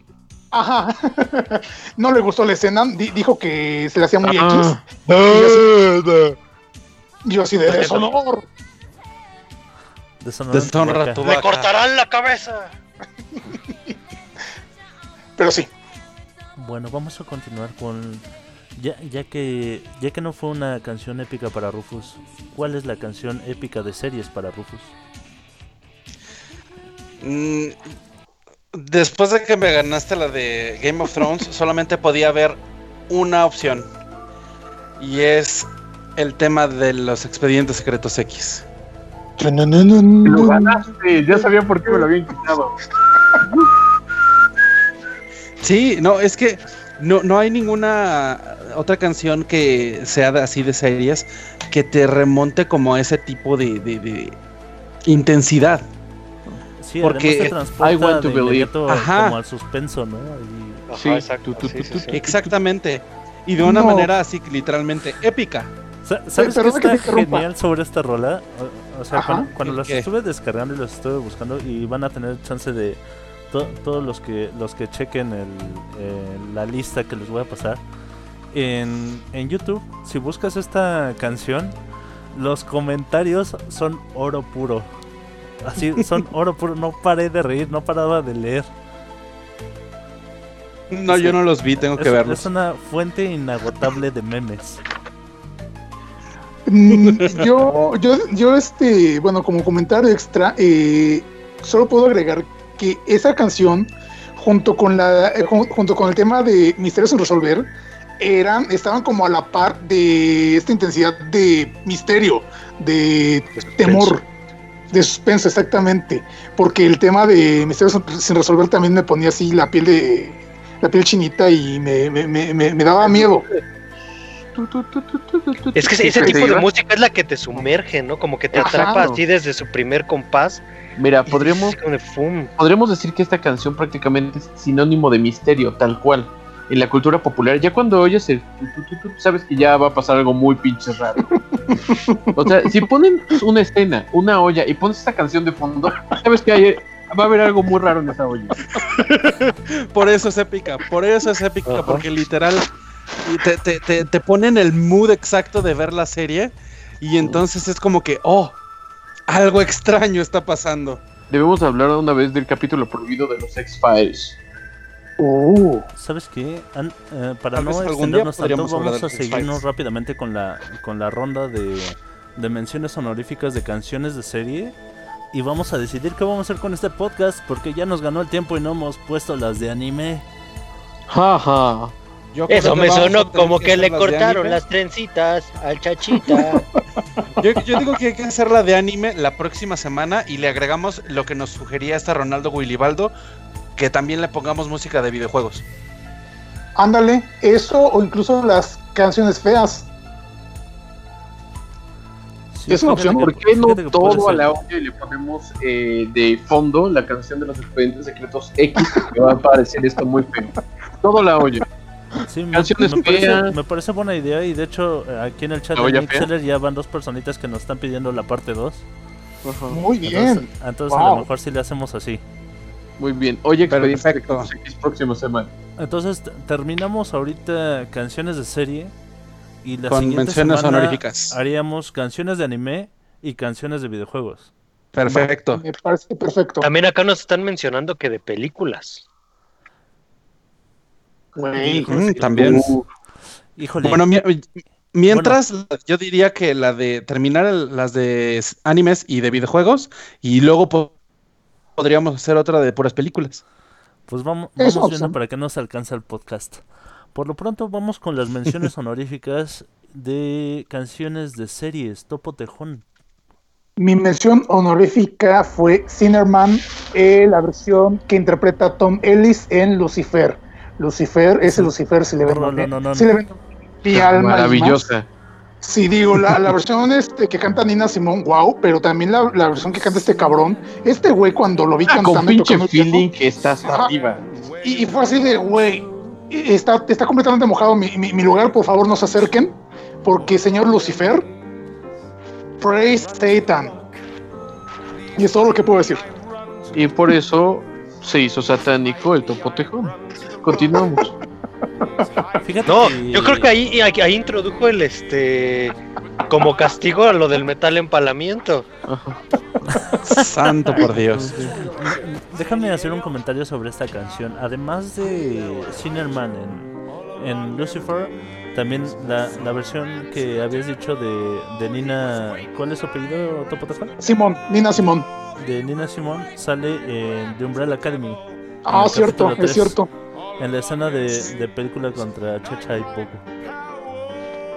Ajá, <laughs> no le gustó la escena, di- dijo que se le hacía muy Ah. X. Y yo así de deshonor. Deshonor Deshonra tu Le cortarán la cabeza. <laughs> Pero sí, Bueno, vamos a continuar con ya, ya que ya que no fue una canción épica para Rufus, ¿cuál es la canción épica de series para Rufus? Mm, Después de que me ganaste la de Game of Thrones, <laughs> solamente podía haber una opción. Y es el tema de los expedientes secretos X. Lo ganaste, ya sabía por qué me lo habían quitado. Sí, no, es que no, no hay ninguna otra canción que sea así de series que te remonte como a ese tipo de, de- de intensidad. Sí, Porque además te transporta I want to de believe. inmediato Ajá. como al suspenso, ¿no? Y- Ajá, Sí, exacto. tú, tú, sí, tú, sí, tú, sí. Exactamente. Y de una No. manera así literalmente épica. Sa- ¿Sabes pero qué está genial sobre esta rola? O, o sea, Ajá. cuando, cuando ¿El las qué? estuve descargando y las estuve buscando y van a tener chance de to- todos los que los que chequen el, eh, la lista que les voy a pasar en, en YouTube, si buscas esta canción, los comentarios son oro puro. Así, son oro puro. No paré de reír, no paraba de leer. No, Sí. yo no los vi, tengo que verlos. es una fuente inagotable de memes. Mm, yo, yo, yo, este, bueno, como comentario extra, eh, solo puedo agregar que esa canción, junto con la, eh, jun- junto con el tema de Misterios sin resolver, eran, estaban como a la par de esta intensidad de misterio, de temor, de suspenso, exactamente. Porque el tema de Misterios sin- resolver también me ponía así la piel de la piel chinita y me, me, me, me- me daba miedo. Es que ese, tipo de música es la que te sumerge, ¿no? Como que te Ajá. atrapa así desde su primer compás. Mira, podríamos, podríamos decir que esta canción prácticamente es sinónimo de misterio, tal cual. En la cultura popular, ya cuando oyes el tu, tu, tu, tu, sabes que ya va a pasar algo muy pinche raro. O sea, si ponen una escena, una olla y pones esta canción de fondo, sabes que hay- va a haber algo muy raro en esa olla. Por eso es épica, por eso es épica, porque literal te, te, te, te ponen el mood exacto de ver la serie y entonces es como que, oh, algo extraño está pasando. Debemos hablar una vez del capítulo prohibido de los X-Files. Uh, ¿Sabes qué? An- eh, para no extendernos tanto, vamos a seguirnos rápidamente con la, con la ronda de, de menciones honoríficas de canciones de serie. Y vamos a decidir qué vamos a hacer con este podcast, porque ya nos ganó el tiempo y no hemos puesto las de anime. Jaja. Eso me sonó como que le cortaron las trencitas al chachita. <laughs> Yo, yo digo que hay que hacer la de anime la próxima semana y le agregamos lo que nos sugería este Ronaldo Willibaldo, que también le pongamos música de videojuegos. ándale, eso o incluso las canciones feas. Sí, Es una opción, que- ¿Por qué no todo a la olla y le ponemos eh, de fondo la canción de los expedientes secretos X? Que va a parecer esto muy feo. Todo a la olla. Sí, me, Canciones me parece, feas. me parece buena idea y de hecho eh, aquí en el chat ¿La de? Seller ya van dos personitas que nos están pidiendo la parte 2. Muy bien. Entonces, entonces a lo mejor si le hacemos así. Muy bien. Oye, Perfecto. próxima semana. Entonces terminamos ahorita canciones de serie y la Con siguiente menciones semana honoríficas. haríamos canciones de anime y canciones de videojuegos. Perfecto. Me parece perfecto. También acá nos están mencionando que de películas. Güey. Mm, también. Uh, Híjole, Bueno, mi- mientras yo diría que la de terminar el- las de animes y de videojuegos y luego po- podríamos hacer otra de puras películas. pues vamos, vamos viendo para que nos alcance el podcast. Por lo pronto vamos con las menciones <laughs> honoríficas de canciones de series, Topo Tejón. Mi mención honorífica fue Cinnamon, eh, la versión que interpreta Tom Ellis en Lucifer. Lucifer, ese Sí. Lucifer, si le ven, No, no, no, no, si le ven mi alma y más. Sí, digo, la, la versión este, que canta Nina Simón, wow, pero también la, la versión que canta este cabrón. Este güey, cuando lo vi Ah, con cantando y pinche feeling que está hasta Ajá. arriba. Y, y fue así de, güey, está, está completamente mojado mi, mi- mi lugar, por favor no se acerquen, porque señor Lucifer, praise Satan. Y es todo lo que puedo decir. Y por eso se hizo satánico el topo tejón. Continuamos. Fíjate No, que- yo creo que ahí, ahí, ahí introdujo el este como castigo a lo del metal empalamiento. Santo por Dios. Déjame hacer un comentario sobre esta canción. Además de Sinnerman en, en Lucifer, también la, la versión que habías dicho de, de Nina. ¿Cuál es su apellido, Topo? Simón, Nina Simón. De Nina Simón sale en The Umbrella Academy. Ah, el cierto, es cierto. En la escena de, de película contra Chacha y Poco.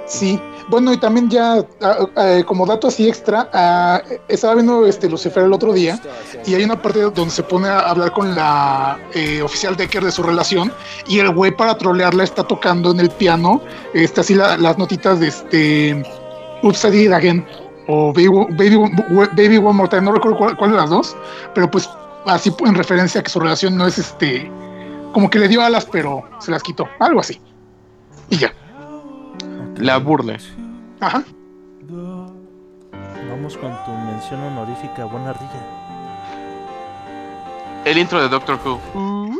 Sí, bueno, y también ya ah, como dato así extra, ah, estaba viendo este Lucifer el otro día y hay una parte donde se pone a hablar con la eh, oficial Decker de su relación y el güey para trolearla está tocando en el piano este, así la- las notitas de este Oops, Again o Baby, Baby, Baby One More Time, no recuerdo cuál, cuál de las dos, pero pues así en referencia a que su relación no es este, como que le dio alas pero se las quitó, algo así. Y ya, La burla. ajá. Vamos con tu mención honorífica, buena rilla. El intro de Doctor Who. <laughs>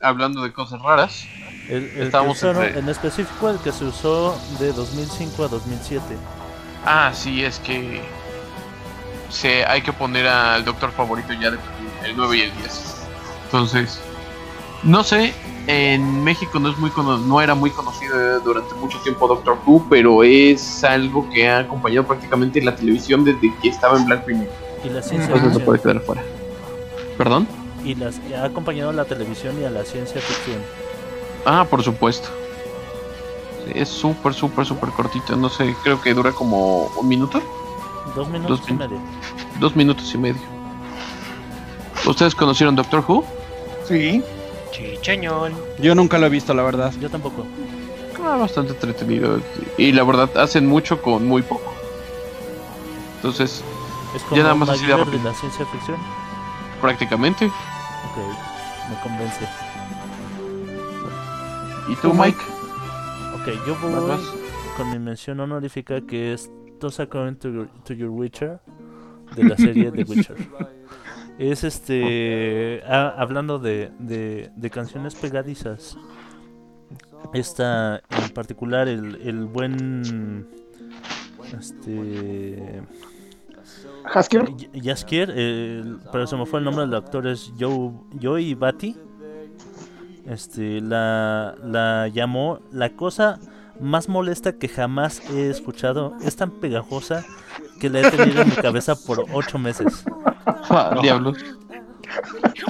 Hablando de cosas raras. El, el que Estamos usaron- entre- en específico el que se usó de 2005 a 2007. Ah, sí, es que se, hay que poner al doctor favorito ya de el 9 y el 10. Entonces, no sé, en México no es muy cono- no era muy conocido durante mucho tiempo Doctor Who, pero es algo que ha acompañado prácticamente la televisión desde que estaba en blanco y negro. Y la ciencia Entonces no ficción. puede quedar fuera. ¿Perdón? Y las, ha acompañado a la televisión y a la ciencia ficción. Ah, por supuesto. Sí, es súper, súper, súper cortito. No sé, creo que dura como un minuto. Dos minutos Dos y medio. Dos minutos y medio. ¿Ustedes conocieron Doctor Who? Sí. Chicheñón. Yo nunca lo he visto, la verdad. Yo tampoco. Ah, bastante entretenido. Y la verdad, hacen mucho con muy poco. Entonces, Es como Ya nada más así de la ciencia ficción. prácticamente. Ok, me convence. ¿Y tú, Mike? Ok, yo ¿Vas, voy con mi mención honorífica que es Toss According to Your, to Your Witcher de la serie The <laughs> Witcher. Es este. hablando de, de, de canciones pegadizas. Esta en particular, el, el buen. Este. Hasker. Jaskier, pero se me fue el nombre del actor, es Joe, Joey Batty. Este, la, la llamó la cosa más molesta que jamás he escuchado. Es tan pegajosa que la he tenido en mi cabeza por ocho meses. Ah, Diablos.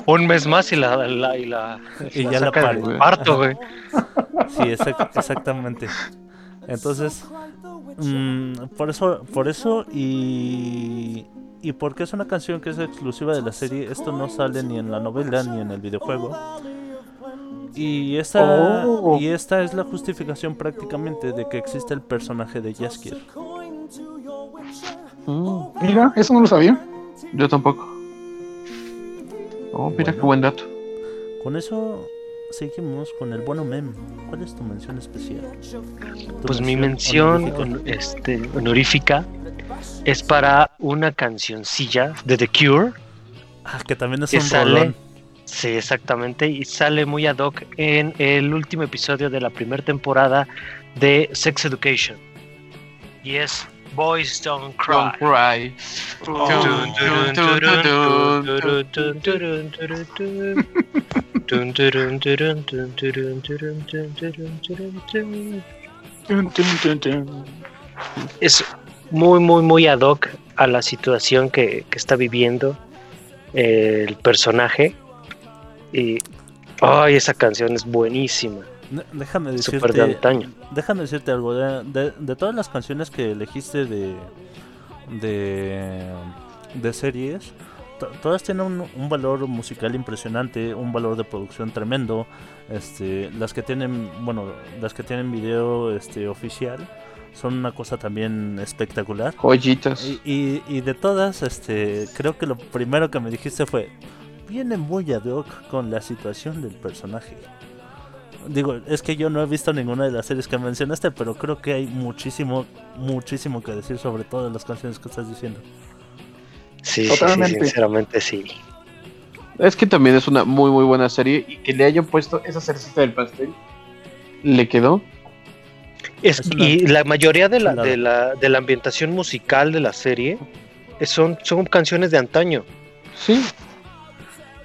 Un mes más y la, la- y la, Y ya la del parto, güey. <laughs> Sí, exac- exactamente. Entonces, mm, por eso, por eso y y porque es una canción que es exclusiva de la serie, esto no sale ni en la novela ni en el videojuego. Y esta Oh. y esta es la justificación prácticamente de que existe el personaje de Jaskier. Mm, Mira, eso no lo sabía. yo tampoco. Oh, mira qué buen dato. Con eso seguimos con el bueno mem. ¿Cuál es tu mención especial? Tu Pues mi mención honorífica. hon- este, honorífica es para una cancioncilla de The Cure. Ah, que también es que un sale- rolón. Sí, exactamente. Y sale muy ad hoc en el último episodio de la primera temporada de Sex Education. Y es Boys Don't Cry. Don't. Es muy, muy, muy ad hoc a la situación que, que está viviendo eh, el personaje. Y. Ay, esa canción es buenísima. Déjame de decirte, antaño. déjame decirte algo. De, de- de todas las canciones que elegiste de de, de series, to- todas tienen un, un valor musical impresionante, un valor de producción tremendo. Este, las que tienen, bueno, las que tienen video este oficial, son una cosa también espectacular. Joyitas. Y, y, y de todas, este, creo que lo primero que me dijiste fue, viene muy ad hoc con la situación del personaje. Digo, es que yo no he visto ninguna de las series que mencionaste, pero creo que hay muchísimo, muchísimo que decir sobre todas las canciones que estás diciendo. Sí, Totalmente. sinceramente sí. Es que también es una muy muy buena serie y que le hayan puesto esa cerecita del pastel le quedó. Es- Es una- y la mayoría de la, de, la, de la ambientación musical de la serie son, son canciones de antaño. Sí.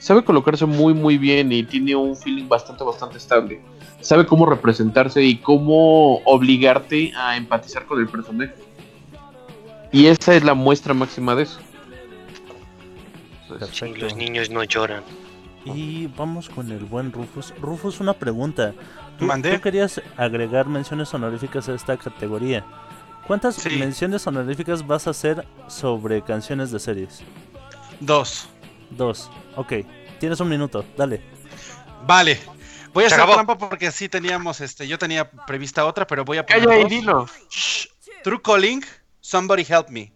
Sabe colocarse muy muy bien y tiene un feeling bastante bastante estable. Sabe cómo representarse y cómo obligarte a empatizar con el personaje. Y esa es la muestra máxima de eso. Sí, los niños no lloran. Y vamos con el buen Rufus. Rufus, una pregunta. Tú, Mandé. tú querías agregar menciones honoríficas a esta categoría. ¿Cuántas Sí. menciones honoríficas vas a hacer sobre canciones de series? Dos. Dos. Ok. Tienes un minuto. Dale. Vale. Voy a Se hacer acabó. trampa porque sí teníamos, este, yo tenía prevista otra, pero voy a poner Calla y dilo. Shh. True Calling, Somebody Help Me.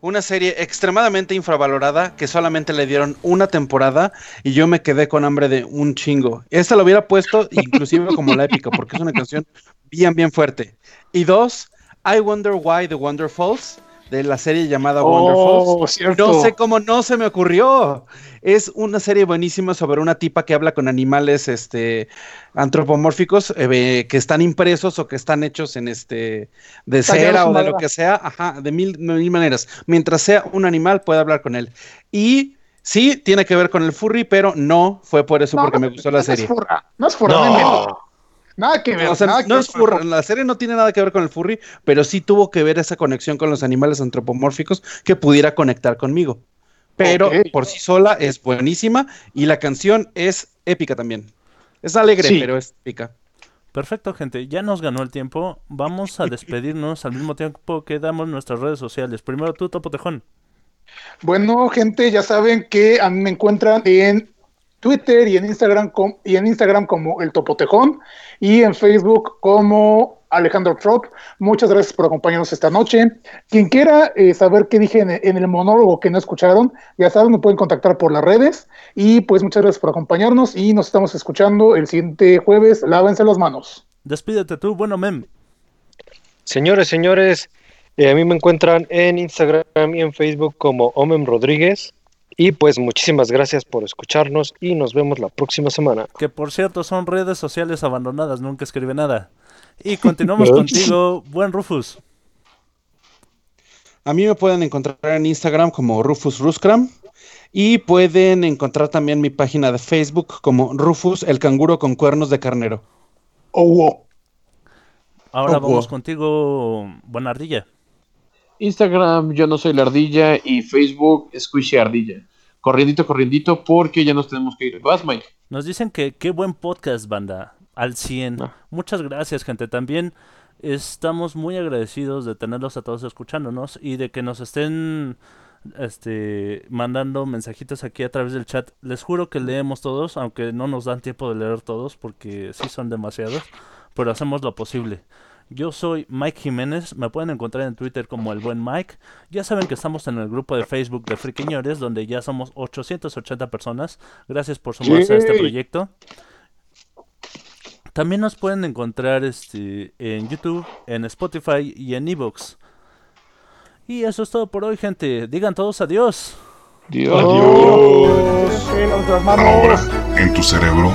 Una serie extremadamente infravalorada que solamente le dieron una temporada y yo me quedé con hambre de un chingo. Esta lo hubiera puesto inclusive como la épica porque es una canción bien, bien fuerte. Y dos, I Wonder Why the Wonder Falls de la serie llamada Wonder Falls. Oh, cierto. No sé cómo no se me ocurrió. Es una serie buenísima sobre una tipa que habla con animales este, antropomórficos eh, que están impresos o que están hechos en este de cera o de lo que sea, ajá, de mil, mil maneras. Mientras sea un animal, puede hablar con él. Y sí, tiene que ver con el furry, pero no fue por eso No, porque no, me gustó la no serie. Es furra, no es furra. No, Nada que ver. O sea, nada que no ver es con el furra, la serie no tiene nada que ver con el furry, pero sí tuvo que ver esa conexión con los animales antropomórficos que pudiera conectar conmigo. Pero por sí sola es buenísima y la canción es épica también. Es alegre, Sí. pero es épica. Perfecto, gente. Ya nos ganó el tiempo. Vamos a <laughs> despedirnos al mismo tiempo que damos nuestras redes sociales. Primero tú, Topo Tejón. Bueno, gente, ya saben que a mí me encuentran en Twitter y en Instagram com- y en Instagram como el Topotejón y en Facebook como Alejandro Trop. Muchas gracias por acompañarnos esta noche. Quien quiera eh, saber qué dije en, en el monólogo que no escucharon, ya saben, me pueden contactar por las redes. Y pues muchas gracias por acompañarnos y nos estamos escuchando el siguiente jueves. Lávense las manos. Despídete tú, bueno, Mem. Señores, señores, eh, a mí me encuentran en Instagram y en Facebook como Omem Rodríguez. Y pues muchísimas gracias por escucharnos y nos vemos la próxima semana. Que por cierto son redes sociales abandonadas, nunca escribe nada. Y <laughs> continuamos contigo, buen Rufus. A mí me pueden encontrar en Instagram como Rufus Ruskram y pueden encontrar también mi página de Facebook como Rufus el canguro con cuernos de carnero. Oh, wow. Ahora Oh, vamos wow. contigo, buena ardilla. Instagram, yo no soy la ardilla y Facebook, Squishy Ardilla. Corriendito, corriendito, porque ya nos tenemos que ir. Vas, Mike. Nos dicen que qué buen podcast, banda. Al 100. Ah. Muchas gracias, gente. También estamos muy agradecidos de tenerlos a todos escuchándonos y de que nos estén este mandando mensajitos aquí a través del chat. Les juro que leemos todos, aunque no nos dan tiempo de leer todos porque sí son demasiados, pero hacemos lo posible. Yo soy Mike Jiménez, me pueden encontrar en Twitter como el buen Mike. Ya saben que estamos en el grupo de Facebook de Friquiñores, donde ya somos 880 personas. Gracias por sumarse a este proyecto. También nos pueden encontrar este, en YouTube, en Spotify y en Evox. Y eso es todo por hoy, gente. Digan todos adiós. Dios. Manos. Ahora, en tu cerebro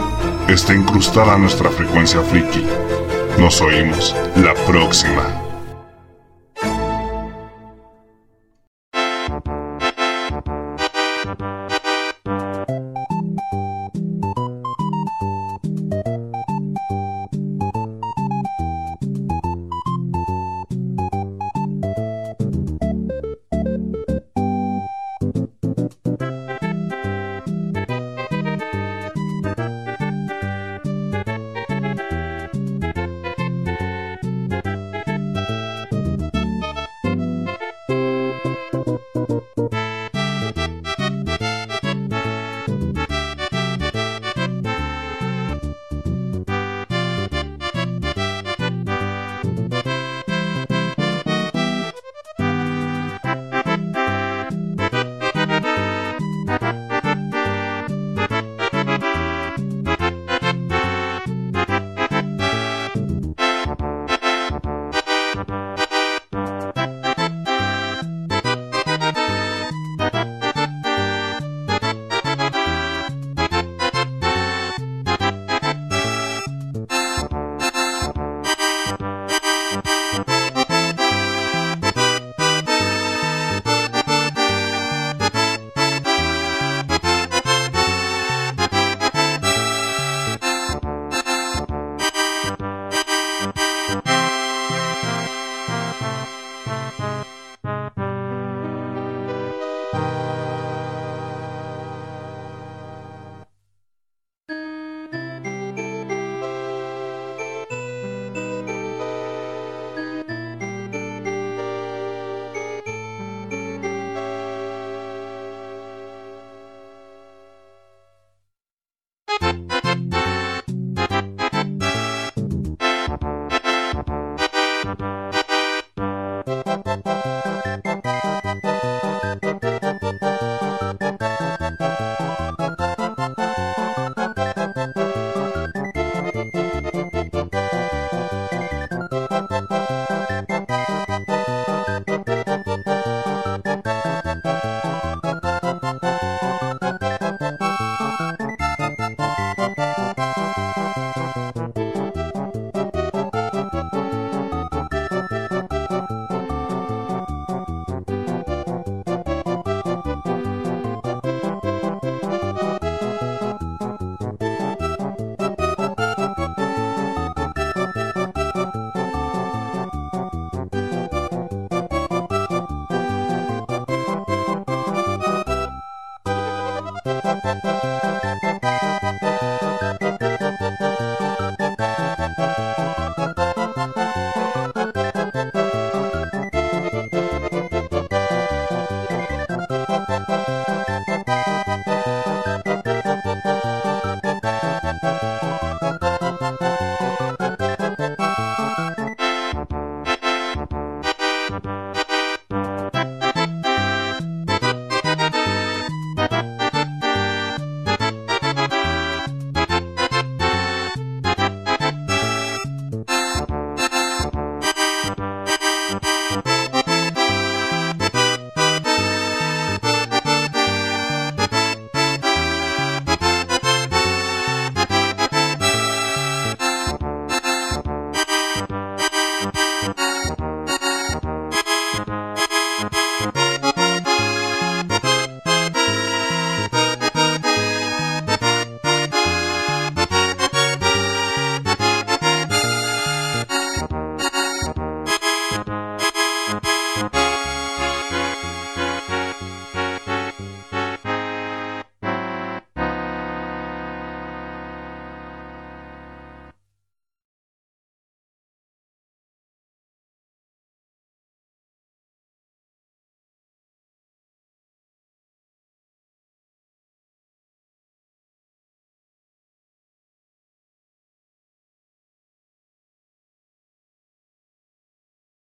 está incrustada nuestra frecuencia friki. Nos oímos la próxima.